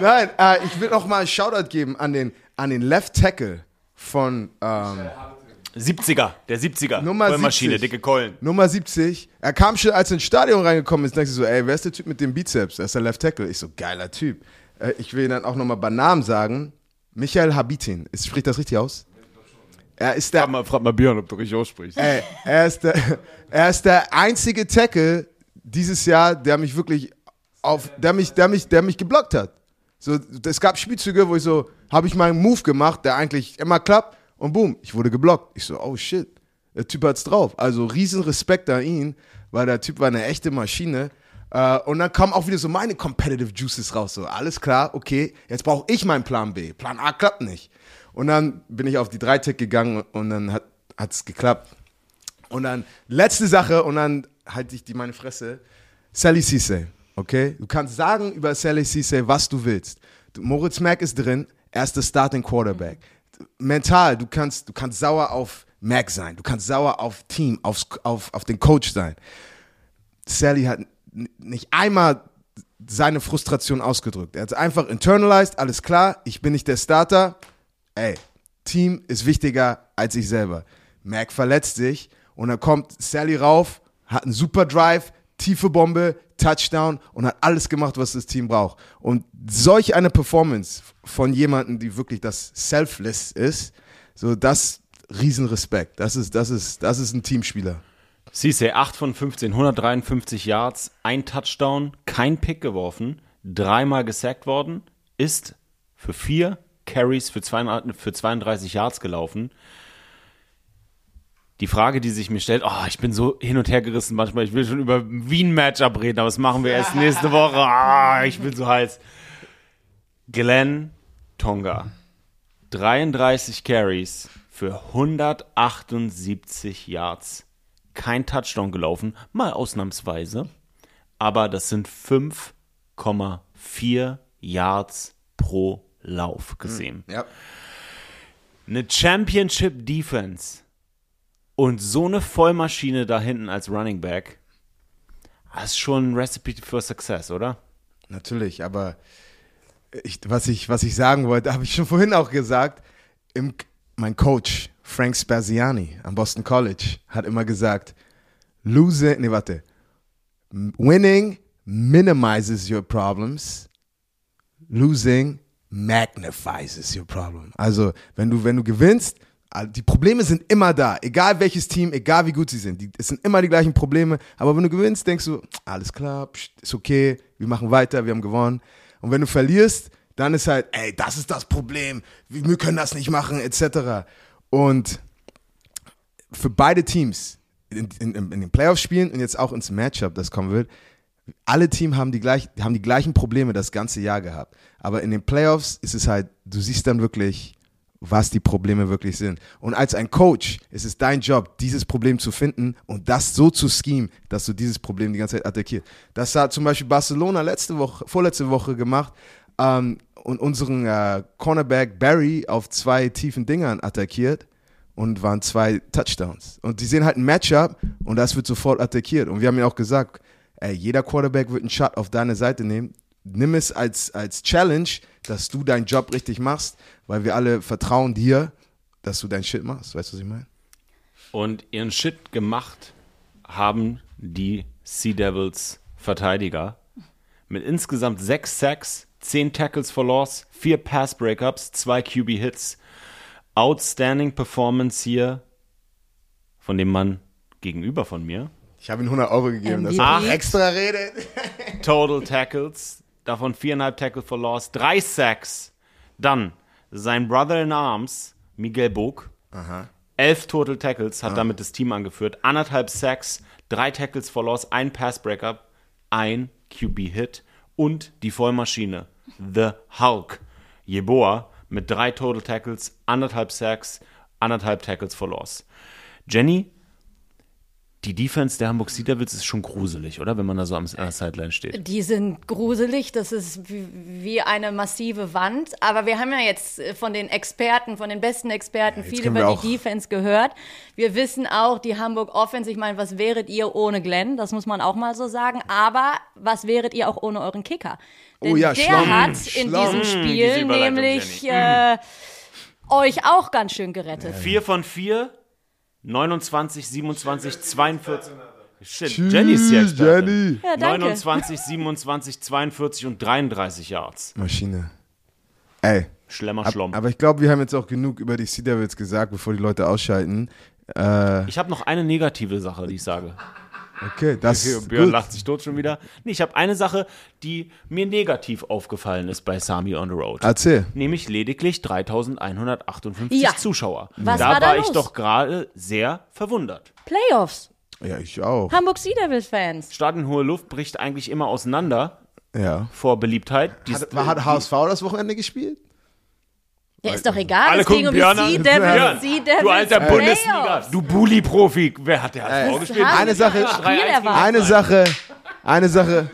Nein, äh, ich will noch mal einen Shoutout geben an den, an den Left Tackle von ähm, 70er, der 70er. Nummer Vollmaschine, 70. dicke Keulen. Nummer 70. Er kam schon, als er ins Stadion reingekommen ist, dachte ich so, ey, wer ist der Typ mit dem Bizeps? Das ist der Left Tackle. Ich so, geiler Typ. Äh, ich will ihn dann auch noch mal bei Namen sagen. Michael Habitin. Ist, spricht das richtig aus? Er ist der, Frag mal, frag mal Björn, ob du richtig aussprichst. ey, er, ist der, er ist der einzige Tackle dieses Jahr, der mich wirklich auf, der mich, der mich, der mich geblockt hat. So, es gab Spielzüge, wo ich so, habe ich meinen Move gemacht, der eigentlich immer klappt und boom, ich wurde geblockt. Ich so, oh shit, der Typ hat's drauf. Also riesen Respekt an ihn, weil der Typ war eine echte Maschine. Äh, und dann kamen auch wieder so meine Competitive Juices raus. So, alles klar, okay, jetzt brauche ich meinen Plan B. Plan A klappt nicht. Und dann bin ich auf die Dreitick gegangen und dann hat hat's geklappt. Und dann letzte Sache und dann halte ich die meine Fresse. Sally Cisse, okay? Du kannst sagen über Sally Cisse, was du willst. Moritz Mack ist drin, er ist der Starting Quarterback. Mental, du kannst, du kannst sauer auf Mac sein, du kannst sauer auf Team, aufs, auf, auf den Coach sein. Sally hat nicht einmal seine Frustration ausgedrückt. Er hat einfach internalized, alles klar, ich bin nicht der Starter. Ey, Team ist wichtiger als ich selber. Mac verletzt sich und dann kommt Sally rauf, hat einen super Drive, tiefe Bombe, Touchdown und hat alles gemacht, was das Team braucht. Und solch eine Performance von jemandem, die wirklich das Selfless ist, so das Riesenrespekt. Das ist, das ist, das ist ein Teamspieler. Cisse, 8 von 15, 153 Yards, ein Touchdown, kein Pick geworfen, dreimal gesackt worden, ist für vier Carries für 32, für 32 Yards gelaufen. Die Frage, die sich mir stellt, oh, ich bin so hin und her gerissen manchmal, ich will schon über Wien-Matchup reden, aber das machen wir erst nächste Woche. Ah, ich bin so heiß. Glenn Tonga, 33 Carries für 178 Yards. Kein Touchdown gelaufen, mal ausnahmsweise. Aber das sind 5,4 Yards pro Lauf gesehen. Ja. Eine Championship Defense und so eine Vollmaschine da hinten als Running Back. Das ist schon ein Recipe for Success, oder? Natürlich, aber ich, was, ich, was ich sagen wollte, habe ich schon vorhin auch gesagt. Im, mein Coach, Frank Spaziani am Boston College, hat immer gesagt, lose, nee, warte, winning minimizes your problems, losing magnifies your problem. Also, wenn du, wenn du gewinnst, die Probleme sind immer da, egal welches Team, egal wie gut sie sind. Die, es sind immer die gleichen Probleme, aber wenn du gewinnst, denkst du, alles klar, pst, ist okay, wir machen weiter, wir haben gewonnen. Und wenn du verlierst, dann ist halt, ey, das ist das Problem, wir können das nicht machen, etc. Und für beide Teams, in, in, in den Playoff-Spielen und jetzt auch ins Matchup, das kommen wird, alle Teams haben die, gleich, haben die gleichen Probleme das ganze Jahr gehabt. Aber in den Playoffs ist es halt, du siehst dann wirklich, was die Probleme wirklich sind. Und als ein Coach ist es dein Job, dieses Problem zu finden und das so zu schemen, dass du dieses Problem die ganze Zeit attackierst. Das hat zum Beispiel Barcelona letzte Woche, vorletzte Woche gemacht ähm, und unseren äh, Cornerback Barry auf zwei tiefen Dingern attackiert und waren zwei Touchdowns. Und die sehen halt ein Matchup und das wird sofort attackiert. Und wir haben ja auch gesagt, ey, jeder Quarterback wird einen Shot auf deine Seite nehmen. Nimm es als, als Challenge, dass du deinen Job richtig machst, weil wir alle vertrauen dir, dass du deinen Shit machst. Weißt du, was ich meine? Und ihren Shit gemacht haben die Sea Devils Verteidiger mit insgesamt sechs Sacks, zehn Tackles for Loss, vier Pass Breakups, zwei QB Hits. Outstanding Performance hier von dem Mann gegenüber von mir. Ich habe ihm 100 Euro gegeben, dass MVP. er Ach. extra redet. Total Tackles, davon viereinhalb Tackle for Loss, drei Sacks. Dann sein Brother in Arms, Miguel Bog, elf Total Tackles, hat damit das Team angeführt, anderthalb Sacks, drei Tackles for Loss, ein Pass Breakup, ein QB Hit und die Vollmaschine, The Hulk, Jeboa mit drei Total Tackles, anderthalb Sacks, anderthalb Tackles for Loss. Jenny, die Defense der Hamburg Sea Devils ist schon gruselig, oder? Wenn man da so am an der Sideline steht. Die sind gruselig, das ist wie, eine massive Wand. Aber wir haben ja jetzt äh, von den Experten, von den besten Experten viel können über die Defense gehört. Wir wissen auch, die Hamburg Offense, ich meine, was wäret ihr ohne Glenn? Das muss man auch mal so sagen. Aber was wäret ihr auch ohne euren Kicker? Denn Oh ja, der Schlamm. hat in Schlamm. diesem diese Spiel Überleitung, nämlich äh, euch auch ganz schön gerettet. Vier von vier, 29, 27, 42. Shit, Jenny ist Expertin. Jenny. Ja, danke. 29, 27, 42 und 33 Yards. Maschine. Ey, Schlemmer ab, Schlomm. aber ich glaube, wir haben jetzt auch genug über die Sea Devils gesagt, bevor die Leute ausschalten. Äh, ich habe noch eine negative Sache, die ich sage. Okay, das ist Björn gut. lacht sich tot schon wieder. Nee, ich habe eine Sache, die mir negativ aufgefallen ist bei Sami on the Road. Erzähl. Nämlich lediglich 3158 Ja. Zuschauer. Was da war da ich los? doch gerade sehr verwundert. Playoffs. Ja, ich auch. Hamburg Sea Devils Fans. Stadion Hohe Luft bricht eigentlich immer auseinander Ja. vor Beliebtheit. Die- Hat, war- hat HSV das Wochenende gespielt? Ja, ist doch egal. Alle es ging gucken um die Björn an. Sea Devils. Sea Devils du alter. Bundesliga, du Bully-Profi. Wer hat der HSV Ey, gespielt? Eine Sache-. Eine Sache, eine Sache.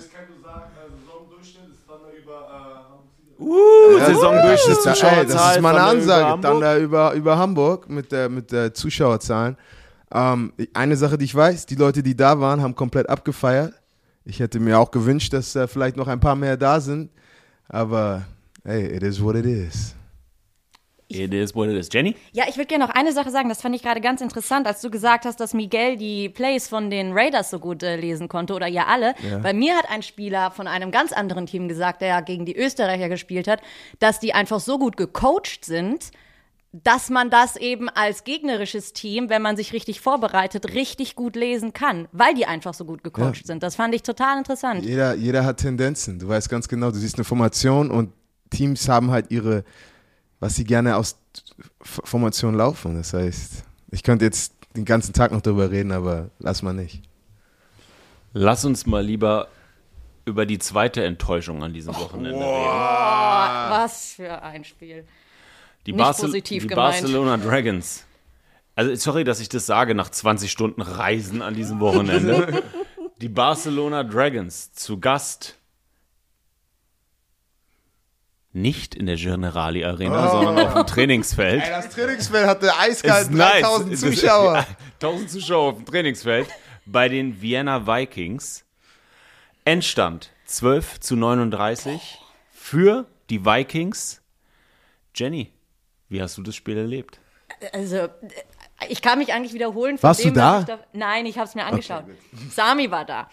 Uh, Saisondurchschnitt, Das ist, ey, Zuschauerzahl. das ist mal eine Thunder über Ansage. Hamburg. Thunder über, über Hamburg mit der, mit der Zuschauerzahlen. Ähm, eine Sache, die ich weiß, die Leute, die da waren, haben komplett abgefeiert. Ich hätte mir auch gewünscht, dass äh, vielleicht noch ein paar mehr da sind. Aber hey, it is what it is. It is what it is. Jenny? Ja, ich würde gerne noch eine Sache sagen, das fand ich gerade ganz interessant, als du gesagt hast, dass Miguel die Plays von den Raiders so gut äh, lesen konnte oder ihr alle. Bei mir hat ein Spieler von einem ganz anderen Team gesagt, der ja gegen die Österreicher gespielt hat, dass die einfach so gut gecoacht sind, dass man das eben als gegnerisches Team, wenn man sich richtig vorbereitet, richtig gut lesen kann, weil die einfach so gut gecoacht sind. Das fand ich total interessant. Jeder, jeder hat Tendenzen. Du weißt ganz genau, du siehst eine Formation und Teams haben halt ihre, was sie gerne aus Formation laufen. Das heißt, ich könnte jetzt den ganzen Tag noch darüber reden, aber lass mal nicht. Lass uns mal lieber über die zweite Enttäuschung an diesem Wochenende reden. Was für ein Spiel. Die, Nicht Barcel positiv die gemeint. Barcelona Dragons. Also, sorry, dass ich das sage nach 20 Stunden Reisen an diesem Wochenende. die Barcelona Dragons zu Gast. Nicht in der Generali Arena, sondern auf dem Trainingsfeld. das Trainingsfeld hatte eiskalt nice. 3000 Das- Zuschauer. 1000 Zuschauer auf dem Trainingsfeld bei den Vienna Vikings. Endstand 12 zu 39 für die Vikings. Jenny, wie hast du das Spiel erlebt? Also, ich kann mich eigentlich wiederholen. Von Warst dem, du da? was Ich da nein, ich habe es mir angeschaut. Sami war da.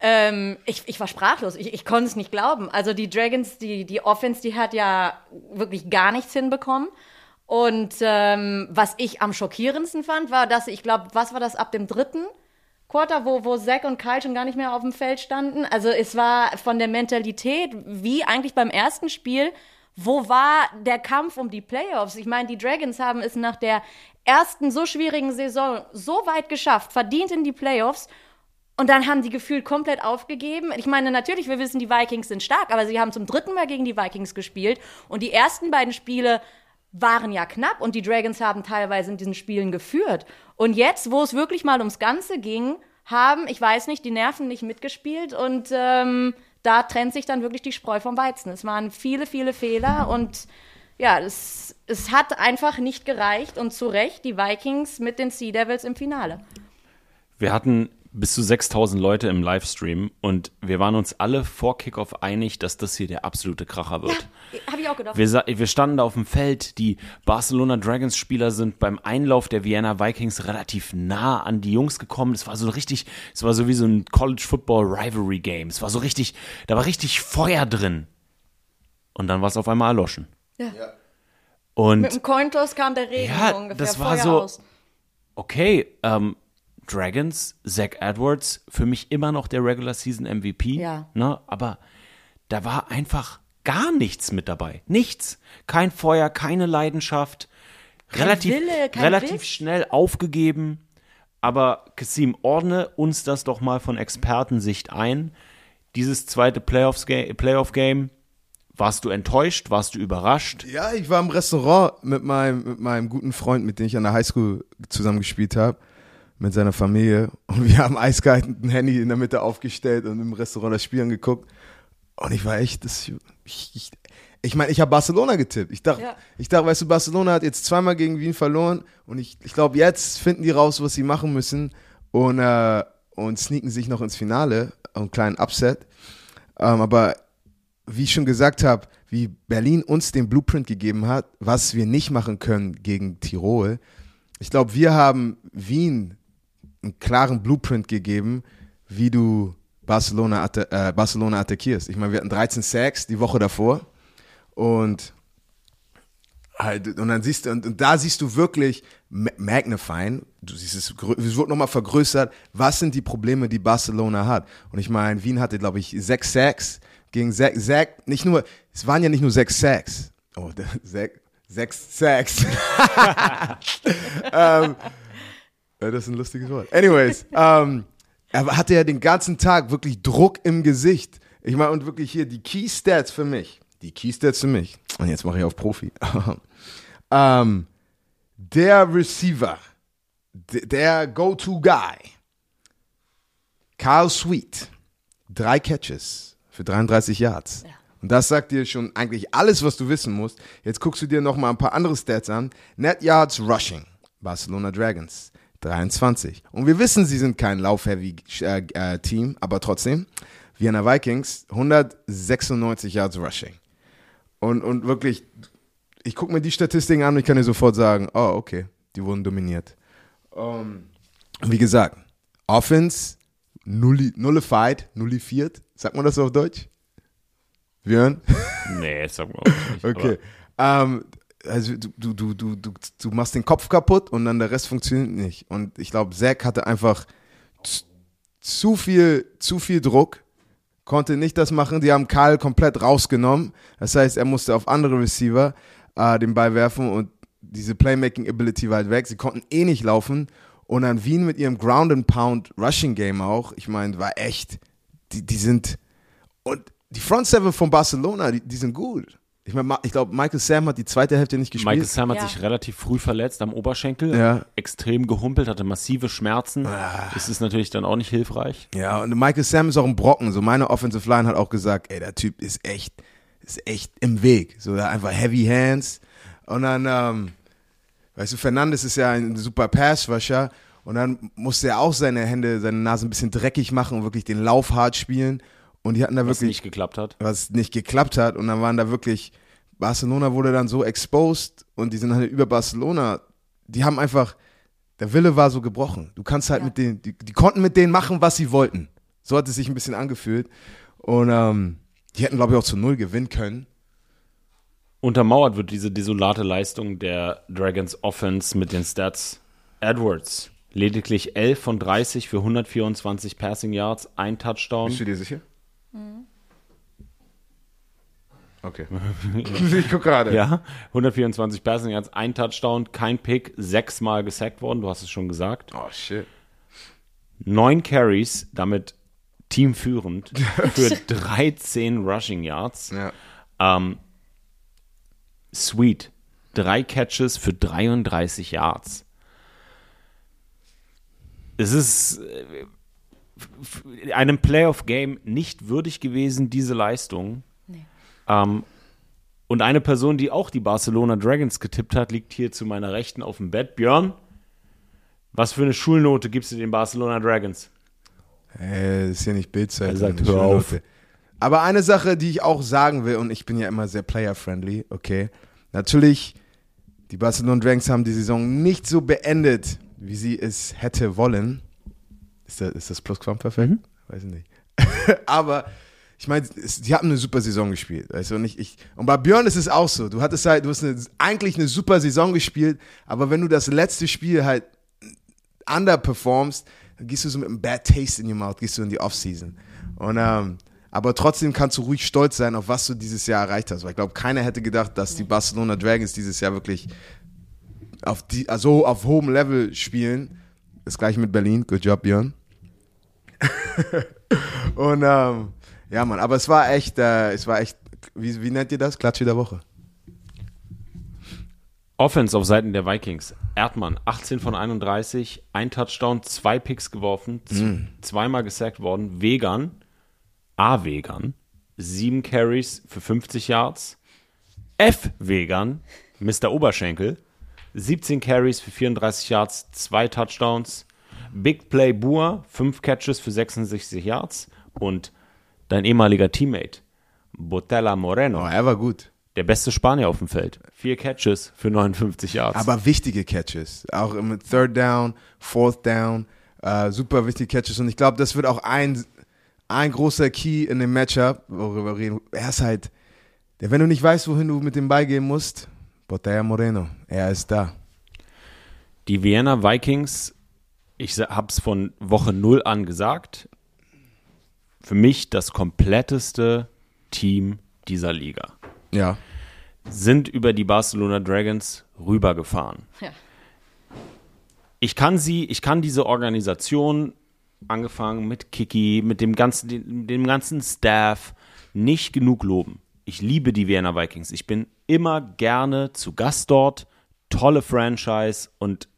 Ähm, ich, ich war sprachlos. Ich, ich konnte es nicht glauben. Also die Dragons, die, die Offense, die hat ja wirklich gar nichts hinbekommen. Und ähm, was ich am schockierendsten fand, war, dass ich glaube, was war das ab dem dritten Quarter, wo, wo Zack und Kyle schon gar nicht mehr auf dem Feld standen? Also es war von der Mentalität, wie eigentlich beim ersten Spiel, wo war der Kampf um die Playoffs? Ich meine, die Dragons haben es nach der ersten so schwierigen Saison so weit geschafft, verdient in die Playoffs. Und dann haben die gefühlt komplett aufgegeben. Ich meine, natürlich, wir wissen, die Vikings sind stark, aber sie haben zum dritten Mal gegen die Vikings gespielt. Und die ersten beiden Spiele waren ja knapp und die Dragons haben teilweise in diesen Spielen geführt. Und jetzt, wo es wirklich mal ums Ganze ging, haben, ich weiß nicht, die Nerven nicht mitgespielt und ähm, da trennt sich dann wirklich die Spreu vom Weizen. Es waren viele, viele Fehler und ja, es, es hat einfach nicht gereicht und zu Recht die Vikings mit den Sea Devils im Finale. Wir hatten bis zu 6000 Leute im Livestream und wir waren uns alle vor Kickoff einig, dass das hier der absolute Kracher wird. Habe ich auch gedacht. Wir, wir standen da auf dem Feld, die Barcelona Dragons Spieler sind beim Einlauf der Vienna Vikings relativ nah an die Jungs gekommen. Es war so richtig, es war so wie so ein College Football Rivalry Game. Es war so richtig, da war richtig Feuer drin. Und dann war es auf einmal erloschen. Ja. Und Mit dem Cointoss kam der Regen Ja, ungefähr das war Feuer so- aus. okay, ähm, Dragons, Zach Edwards, für mich immer noch der Regular Season MVP. Ja. Ne? Aber da war einfach gar nichts mit dabei. Nichts. Kein Feuer, keine Leidenschaft. relativ Wille, kein relativ schnell aufgegeben. Aber Kasim, ordne uns das doch mal von Expertensicht ein. Dieses zweite Playoff-Game, warst du enttäuscht? Warst du überrascht? Ja, ich war im Restaurant mit meinem, mit meinem guten Freund, mit dem ich an der Highschool zusammen gespielt habe, mit seiner Familie. Und wir haben eiskalt ein Handy in der Mitte aufgestellt und im Restaurant das Spiel angeguckt. Und ich war echt, das, ich, ich, ich meine, ich habe Barcelona getippt. Ich dachte, Ja. ich dachte, weißt du, Barcelona hat jetzt zweimal gegen Wien verloren und ich, ich glaube, jetzt finden die raus, was sie machen müssen und, äh, und sneaken sich noch ins Finale, einen kleinen Upset. Ähm, aber wie ich schon gesagt habe, wie Berlin uns den Blueprint gegeben hat, was wir nicht machen können gegen Tirol. Ich glaube, wir haben Wien einen klaren Blueprint gegeben, wie du Barcelona, äh, Barcelona attackierst. Ich meine, wir hatten 13 Sacks die Woche davor und Halt, und dann siehst du, und, und da siehst du wirklich ma- magnifying, du siehst es, es wird nochmal vergrößert, was sind die Probleme, die Barcelona hat. Und ich meine, Wien hatte, glaube ich, sechs Sacks gegen Zach, Zach, nicht nur, es waren ja nicht nur sechs Sacks. Oh, Zach, sechs Sacks. ähm, ja, das ist ein lustiges Wort. Anyways, ähm, er hatte ja den ganzen Tag wirklich Druck im Gesicht. Ich meine, und wirklich hier die Key Stats für mich. Die Key Stats für mich. Und jetzt mache ich auf Profi. ähm, der Receiver, der Go-To-Guy, Carl Sweet, drei Catches für 33 Yards. Und das sagt dir schon eigentlich alles, was du wissen musst. Jetzt guckst du dir noch mal ein paar andere Stats an. Net Yards Rushing, Barcelona Dragons, 23. Und wir wissen, sie sind kein Lauf-Heavy-Team, aber trotzdem, Vienna Vikings, 196 Yards Rushing. Und, und wirklich, ich gucke mir die Statistiken an und ich kann dir sofort sagen, oh, okay, die wurden dominiert. Ähm, wie gesagt, Offense nulli, nullified, nullifiert, sagt man das auf Deutsch? Björn? Nee, das sagen wir auch nicht. Okay. Ähm, also du, du, du, du, du, machst den Kopf kaputt und dann der Rest funktioniert nicht. Und ich glaube, Zack hatte einfach zu viel, zu viel Druck, konnte nicht das machen. Die haben Karl komplett rausgenommen. Das heißt, er musste auf andere Receiver äh, den Ball werfen und diese Playmaking-Ability war halt weg. Sie konnten eh nicht laufen. Und dann Wien mit ihrem Ground and Pound Rushing Game auch, ich meine, war echt, die, die sind, und die Front Seven von Barcelona, die, die sind gut. Ich meine, ich glaube, Michael Sam hat die zweite Hälfte nicht gespielt. Michael Sam hat Ja. sich relativ früh verletzt am Oberschenkel, Ja. extrem gehumpelt, hatte massive Schmerzen. Das ist natürlich dann auch nicht hilfreich. Ja, und Michael Sam ist auch ein Brocken. So meine Offensive Line hat auch gesagt, ey, der Typ ist echt, ist echt im Weg. So der hat einfach Heavy Hands. Und dann, ähm, weißt du, Fernandes ist ja ein super Pass-Rusher. Und dann musste er auch seine Hände, seine Nase ein bisschen dreckig machen und wirklich den Lauf hart spielen. Und die hatten da Was wirklich nicht geklappt hat. was nicht geklappt hat. Und dann waren da wirklich, Barcelona wurde dann so exposed und die sind halt über Barcelona, die haben einfach, der Wille war so gebrochen. Du kannst halt Ja. mit denen, die, die konnten mit denen machen, was sie wollten. So hat es sich ein bisschen angefühlt. Und ähm, die hätten, glaube ich, auch zu null gewinnen können. Untermauert wird diese desolate Leistung der Dragons Offense mit den Stats. Edwards, lediglich 11 von 30 für 124 Passing Yards, ein Touchdown. du dir sicher? Okay. ich guck gerade. Ja, 124 Passing Yards, ein Touchdown, kein Pick, sechsmal gesackt worden, du hast es schon gesagt. Oh, shit. Neun Carries, damit teamführend für 13 Rushing Yards. Ja. Ähm, Sweet, drei Catches für 33 Yards. Es ist äh, einem Playoff-Game nicht würdig gewesen, diese Leistung. Nee. Ähm, und eine Person, die auch die Barcelona Dragons getippt hat, liegt hier zu meiner Rechten auf dem Bett. Björn, was für eine Schulnote gibst du den Barcelona Dragons? Äh, das ist ja nicht Bildzeit. Er sagt, hör auf. Aber eine Sache, die ich auch sagen will, und ich bin ja immer sehr player-friendly, okay. Natürlich, die Barcelona Dragons haben die Saison nicht so beendet, wie sie es hätte wollen. Ist das, ist das Plusquamperfekt? Weiß ich nicht. Aber ich meine, die haben eine super Saison gespielt. Weißt du? und, ich, ich, und bei Björn ist es auch so. Du hattest halt, du hast eine, eigentlich eine super Saison gespielt, aber wenn du das letzte Spiel halt underperformst, dann gehst du so mit einem Bad Taste in your mouth, gehst du in die Offseason. Und ähm, aber trotzdem kannst du ruhig stolz sein, auf was du dieses Jahr erreicht hast. Weil ich glaube, keiner hätte gedacht, dass die Barcelona Dragons dieses Jahr wirklich auf die, also auf hohem Level spielen. Das gleiche mit Berlin. Good job, Björn. Und ähm, ja, Mann, aber es war echt, äh, es war echt, wie, wie nennt ihr das? Klatsche der Woche. Offense auf Seiten der Vikings. Erdmann, 18 von 31, ein Touchdown, zwei Picks geworfen, z- zweimal gesackt worden. Vegan, A. Vegan, sieben Carries für 50 Yards. F. Vegan, Mr. Oberschenkel, 17 Carries für 34 Yards, zwei Touchdowns. Big Play Bua, fünf Catches für 66 Yards. Und dein ehemaliger Teammate, Botella Moreno, Oh, er war gut. der beste Spanier auf dem Feld. Vier Catches für 59 Yards. Aber wichtige Catches. Auch im Third Down, Fourth Down. Äh, super wichtige Catches. Und ich glaube, das wird auch ein, ein großer Key in dem Matchup, worüber wir reden. Er ist halt, der, wenn du nicht weißt, wohin du mit dem Ball gehen musst, Botella Moreno, er ist da. Die Vienna Vikings, ich habe es von Woche 0 an gesagt, für mich das kompletteste Team dieser Liga. Ja. Sind über die Barcelona Dragons rübergefahren. Ja. Ich kann sie, ich kann diese Organisation, angefangen mit Kiki, mit dem ganzen, dem, dem ganzen Staff, nicht genug loben. Ich liebe die Vienna Vikings. Ich bin immer gerne zu Gast dort. Tolle Franchise und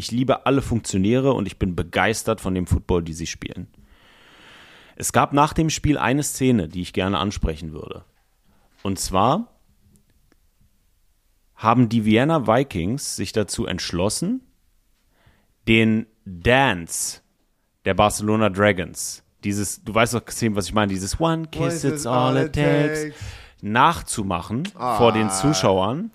ich liebe alle Funktionäre und ich bin begeistert von dem Football, die sie spielen. Es gab nach dem Spiel eine Szene, die ich gerne ansprechen würde. Und zwar haben die Vienna Vikings sich dazu entschlossen, den Dance der Barcelona Dragons, dieses, du weißt doch, was ich meine, dieses One Kiss, it's all it takes, nachzumachen vor den Zuschauern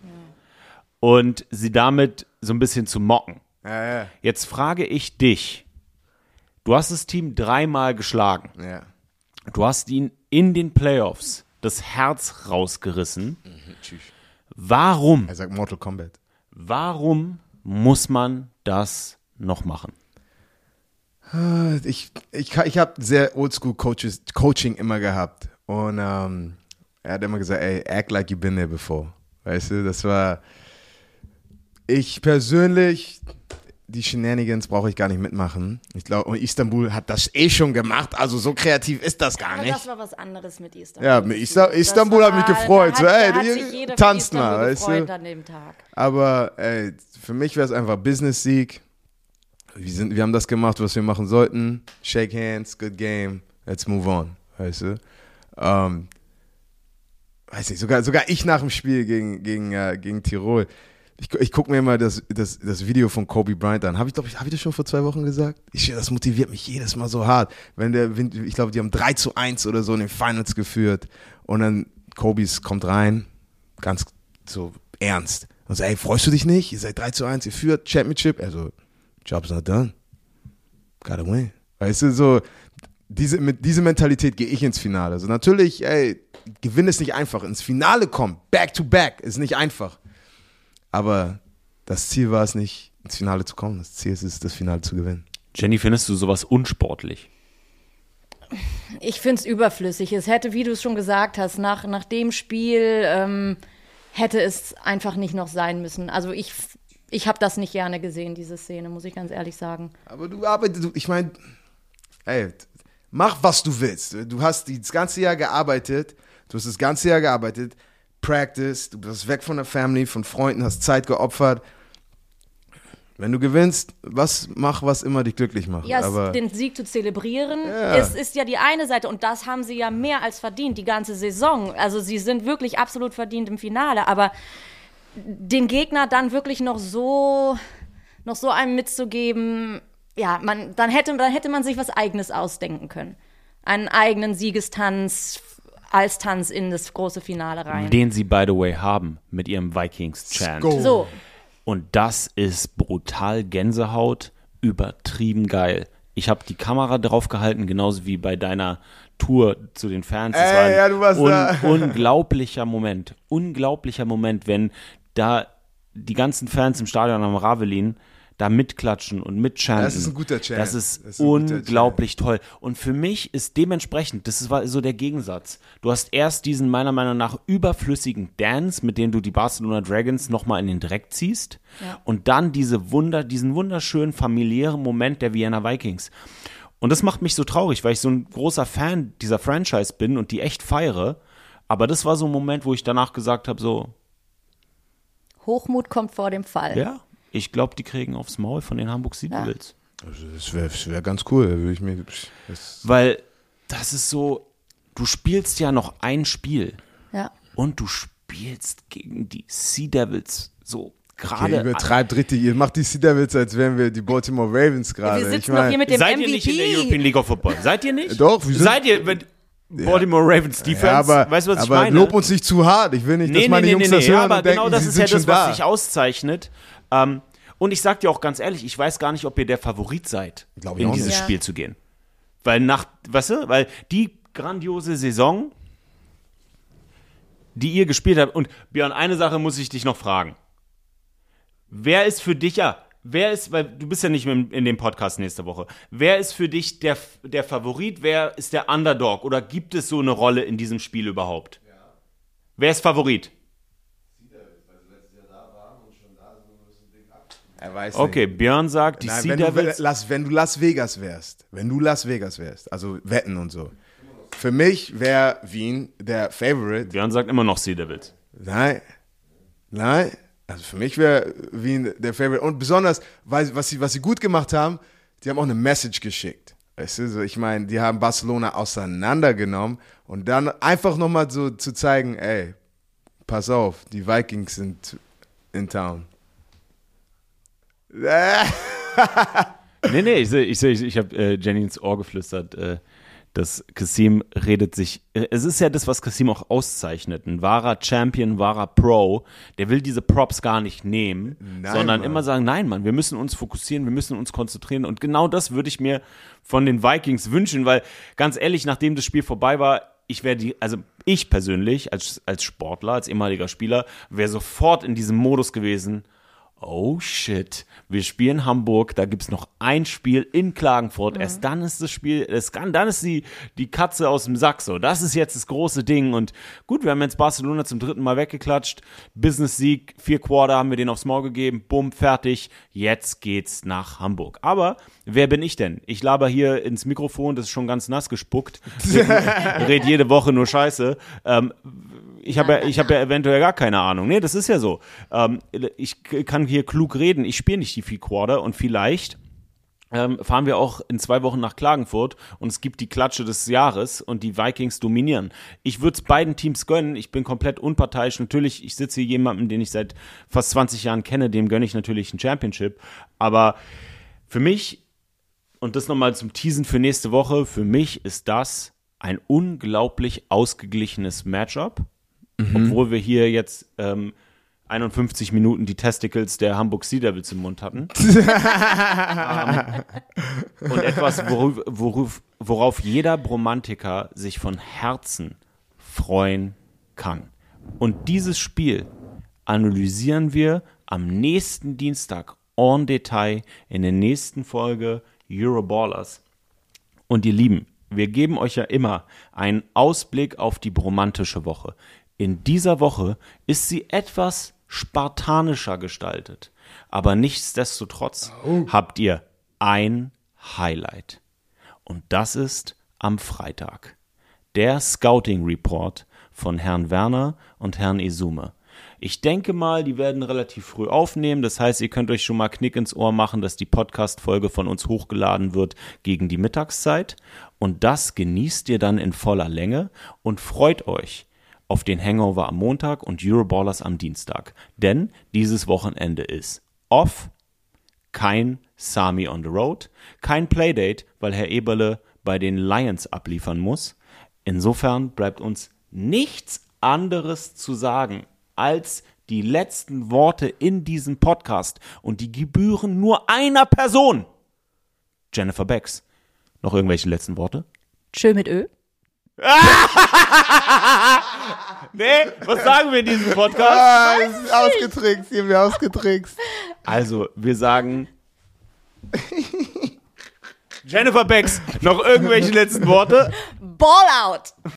und sie damit so ein bisschen zu mocken. Ja, ja, Jetzt frage ich dich, du hast das Team dreimal geschlagen. ja. Du hast ihn in den Playoffs das Herz rausgerissen. Tschüss. Warum? Er sagt Mortal Kombat. Warum muss man das noch machen? Ich, ich, ich habe sehr oldschool Coaches, Coaching immer gehabt. Und ähm, er hat immer gesagt, ey, act like you been there before. Weißt du, das war. Ich persönlich, die Shenanigans brauche ich gar nicht mitmachen. Ich glaube, Istanbul hat das eh schon gemacht, also so kreativ ist das gar Aber nicht. das war was anderes mit Istanbul. Ja, mit Ista- Istanbul hat mich gefreut. So, ey, da tanzt mal, weißt du? an dem Tag. Aber ey, für mich wäre es einfach Business-Sieg. Wir, sind, wir haben das gemacht, was wir machen sollten. Shake hands, good game, let's move on. Weißt du? Ähm, weiß nicht, sogar, sogar ich nach dem Spiel gegen, gegen, äh, gegen Tirol. Ich, ich gucke mir immer das, das, das Video von Kobe Bryant an. Habe ich, glaube ich, habe ich das schon vor zwei Wochen gesagt? Ich, das motiviert mich jedes Mal so hart. Wenn der, ich glaube, die haben 3 zu 1 oder so in den Finals geführt. Und dann Kobe's kommt rein, ganz so ernst. Und sagt, ey, freust du dich nicht? Ihr seid 3 zu 1, ihr führt Championship. Also, Job's not done. Gotta win. Weißt du, so, diese, mit dieser Mentalität gehe ich ins Finale. Also natürlich, ey, Gewinn ist nicht einfach. Ins Finale kommen, back to back, ist nicht einfach. Aber das Ziel war es nicht, ins Finale zu kommen. Das Ziel ist es, das Finale zu gewinnen. Jenny, findest du sowas unsportlich? Ich finde es überflüssig. Es hätte, wie du es schon gesagt hast, nach, nach dem Spiel ähm, hätte es einfach nicht noch sein müssen. Also ich, ich habe das nicht gerne gesehen, diese Szene, muss ich ganz ehrlich sagen. Aber du arbeitest, ich meine, ey, mach was du willst. Du hast das ganze Jahr gearbeitet, du hast das ganze Jahr gearbeitet, practice, du bist weg von der Family, von Freunden, hast Zeit geopfert. Wenn du gewinnst, was mach, was immer dich glücklich macht. Ja, Aber den Sieg zu zelebrieren, Ja. es ist ja die eine Seite und das haben sie ja mehr als verdient, die ganze Saison. Also sie sind wirklich absolut verdient im Finale, aber den Gegner dann wirklich noch so, noch so einem mitzugeben, ja, man, dann hätte, dann hätte man sich was Eigenes ausdenken können. Einen eigenen Siegestanz als Tanz in das große Finale rein. Den sie, by the way, haben mit ihrem Vikings-Chant. So, Und das ist brutal Gänsehaut, übertrieben geil. Ich habe die Kamera drauf gehalten, genauso wie bei deiner Tour zu den Fans. Es Ey, war ein ja, du warst da. unglaublicher Moment. Unglaublicher Moment, wenn da die ganzen Fans im Stadion am Ravelin da mitklatschen und mitchanten. Das ist ein guter Chant. Das ist, Das ist unglaublich toll. Und für mich ist dementsprechend, das war so der Gegensatz. Du hast erst diesen meiner Meinung nach überflüssigen Dance, mit dem du die Barcelona Dragons nochmal in den Dreck ziehst. Ja. Und dann diese Wunder, diesen wunderschönen familiären Moment der Vienna Vikings. Und das macht mich so traurig, weil ich so ein großer Fan dieser Franchise bin und die echt feiere. Aber das war so ein Moment, wo ich danach gesagt habe, so, Hochmut kommt vor dem Fall. ja, ich glaube, die kriegen aufs Maul von den Hamburg Sea Devils. Also, das wäre wär ganz cool. Würde ich mir, das, Weil das ist so, du spielst ja noch ein Spiel Ja. und du spielst gegen die Sea Devils so ihr gerade. übertreibt richtig. Ihr macht die Sea Devils, als wären wir die Baltimore Ravens gerade. Wir Ich sitzen mein- doch hier mit dem Seid MVP. ihr nicht in der European League of Football? Seid ihr nicht? Doch, wir sind- Seid ihr mit Baltimore Ravens Defense? Ja, aber, weißt du, was ich aber meine? lob uns nicht zu hart. Ich will nicht, dass nee, meine nee, Jungs nee, das nee, hören aber und denken, genau das sie ist sind ja schon das, was da. sich auszeichnet. Ähm, und ich sag dir auch ganz ehrlich, ich weiß gar nicht, ob ihr der Favorit seid, Glaub ich in dieses nicht. Spiel zu gehen. Weil nach, weißt du, weil die grandiose Saison, die ihr gespielt habt. Und Björn, eine Sache muss ich dich noch fragen. Wer ist für dich, ja, wer ist, weil du bist ja nicht mehr in dem Podcast nächste Woche, wer ist für dich der, der Favorit, wer ist der Underdog oder gibt es so eine Rolle in diesem Spiel überhaupt? Wer ist Favorit? Er weiß Okay, nicht. Björn sagt, die Nein, Sea wenn, du. Las, wenn du Las Vegas wärst, wenn du Las Vegas wärst, also Wetten und so. Für mich wäre Wien der Favorite. Björn sagt immer noch Sea Devils. Nein, nein. Also für mich wäre Wien der Favorite. Und besonders, weil, was, sie, was sie gut gemacht haben, die haben auch eine Message geschickt. Weißt du, so, ich meine, die haben Barcelona auseinandergenommen und dann einfach nochmal so zu zeigen, ey, pass auf, die Vikings sind in town. Nee, nee, ich, seh- ich, seh- ich, habe äh, Jenny ins Ohr geflüstert, äh, dass Kassim redet sich. Äh, es ist ja das, was Kassim auch auszeichnet. Ein wahrer Champion, wahrer Pro, der will diese Props gar nicht nehmen, Nein, sondern Mann. immer sagen: Nein, Mann, wir müssen uns fokussieren, wir müssen uns konzentrieren. Und genau das würde ich mir von den Vikings wünschen, weil ganz ehrlich, nachdem das Spiel vorbei war, ich wäre die, also ich persönlich als, als Sportler, als ehemaliger Spieler, wäre sofort in diesem Modus gewesen. Oh shit, wir spielen Hamburg, da gibt's noch ein Spiel in Klagenfurt. Erst dann ist das Spiel, es kann, dann ist die, die Katze aus dem Sack so. Das ist jetzt das große Ding. Und gut, wir haben jetzt Barcelona zum dritten Mal weggeklatscht. Business-Sieg, vier Quarter haben wir den aufs Maul gegeben. Bumm, fertig. Jetzt geht's nach Hamburg. Aber wer bin ich denn? Ich laber hier ins Mikrofon, das ist schon ganz nass gespuckt. Red, red jede Woche nur Scheiße. Ähm, ich habe ja, ich hab ja eventuell gar keine Ahnung. Nee, das ist ja so. Ähm, ich kann hier klug reden. Ich spiele nicht die vier Quarter und vielleicht ähm, fahren wir auch in zwei Wochen nach Klagenfurt und es gibt die Klatsche des Jahres und die Vikings dominieren. Ich würde es beiden Teams gönnen. Ich bin komplett unparteiisch. Natürlich, ich sitze hier jemandem, den ich seit fast 20 Jahren kenne, dem gönne ich natürlich ein Championship. Aber für mich, und das nochmal zum Teasen für nächste Woche, für mich ist das ein unglaublich ausgeglichenes Matchup. Obwohl wir hier jetzt ähm, 51 Minuten die Testicles der Hamburg Sea Devils im Mund hatten. ähm, und etwas, worauf, worauf, worauf jeder Bromantiker sich von Herzen freuen kann. Und dieses Spiel analysieren wir am nächsten Dienstag en Detail in der nächsten Folge Euroballers. Und ihr Lieben, wir geben euch ja immer einen Ausblick auf die bromantische Woche. In dieser Woche ist sie etwas spartanischer gestaltet. Aber nichtsdestotrotz habt ihr ein Highlight. Und das ist am Freitag. Der Scouting Report von Herrn Werner und Herrn Isume. Ich denke mal, die werden relativ früh aufnehmen. Das heißt, ihr könnt euch schon mal Knick ins Ohr machen, dass die Podcast-Folge von uns hochgeladen wird gegen die Mittagszeit. Und das genießt ihr dann in voller Länge und freut euch auf den Hangover am Montag und Euroballers am Dienstag. Denn dieses Wochenende ist off, kein Sami on the Road, kein Playdate, weil Herr Eberle bei den Lions abliefern muss. Insofern bleibt uns nichts anderes zu sagen als die letzten Worte in diesem Podcast und die gebühren nur einer Person. Jennifer Becks. Noch irgendwelche letzten Worte? Tschö mit Ö. Nee, was sagen wir in diesem Podcast? Ah, es ist ausgetrickst, hier wir ausgetrickst. Also, wir sagen Jennifer Becks. Noch irgendwelche letzten Worte? Ball out!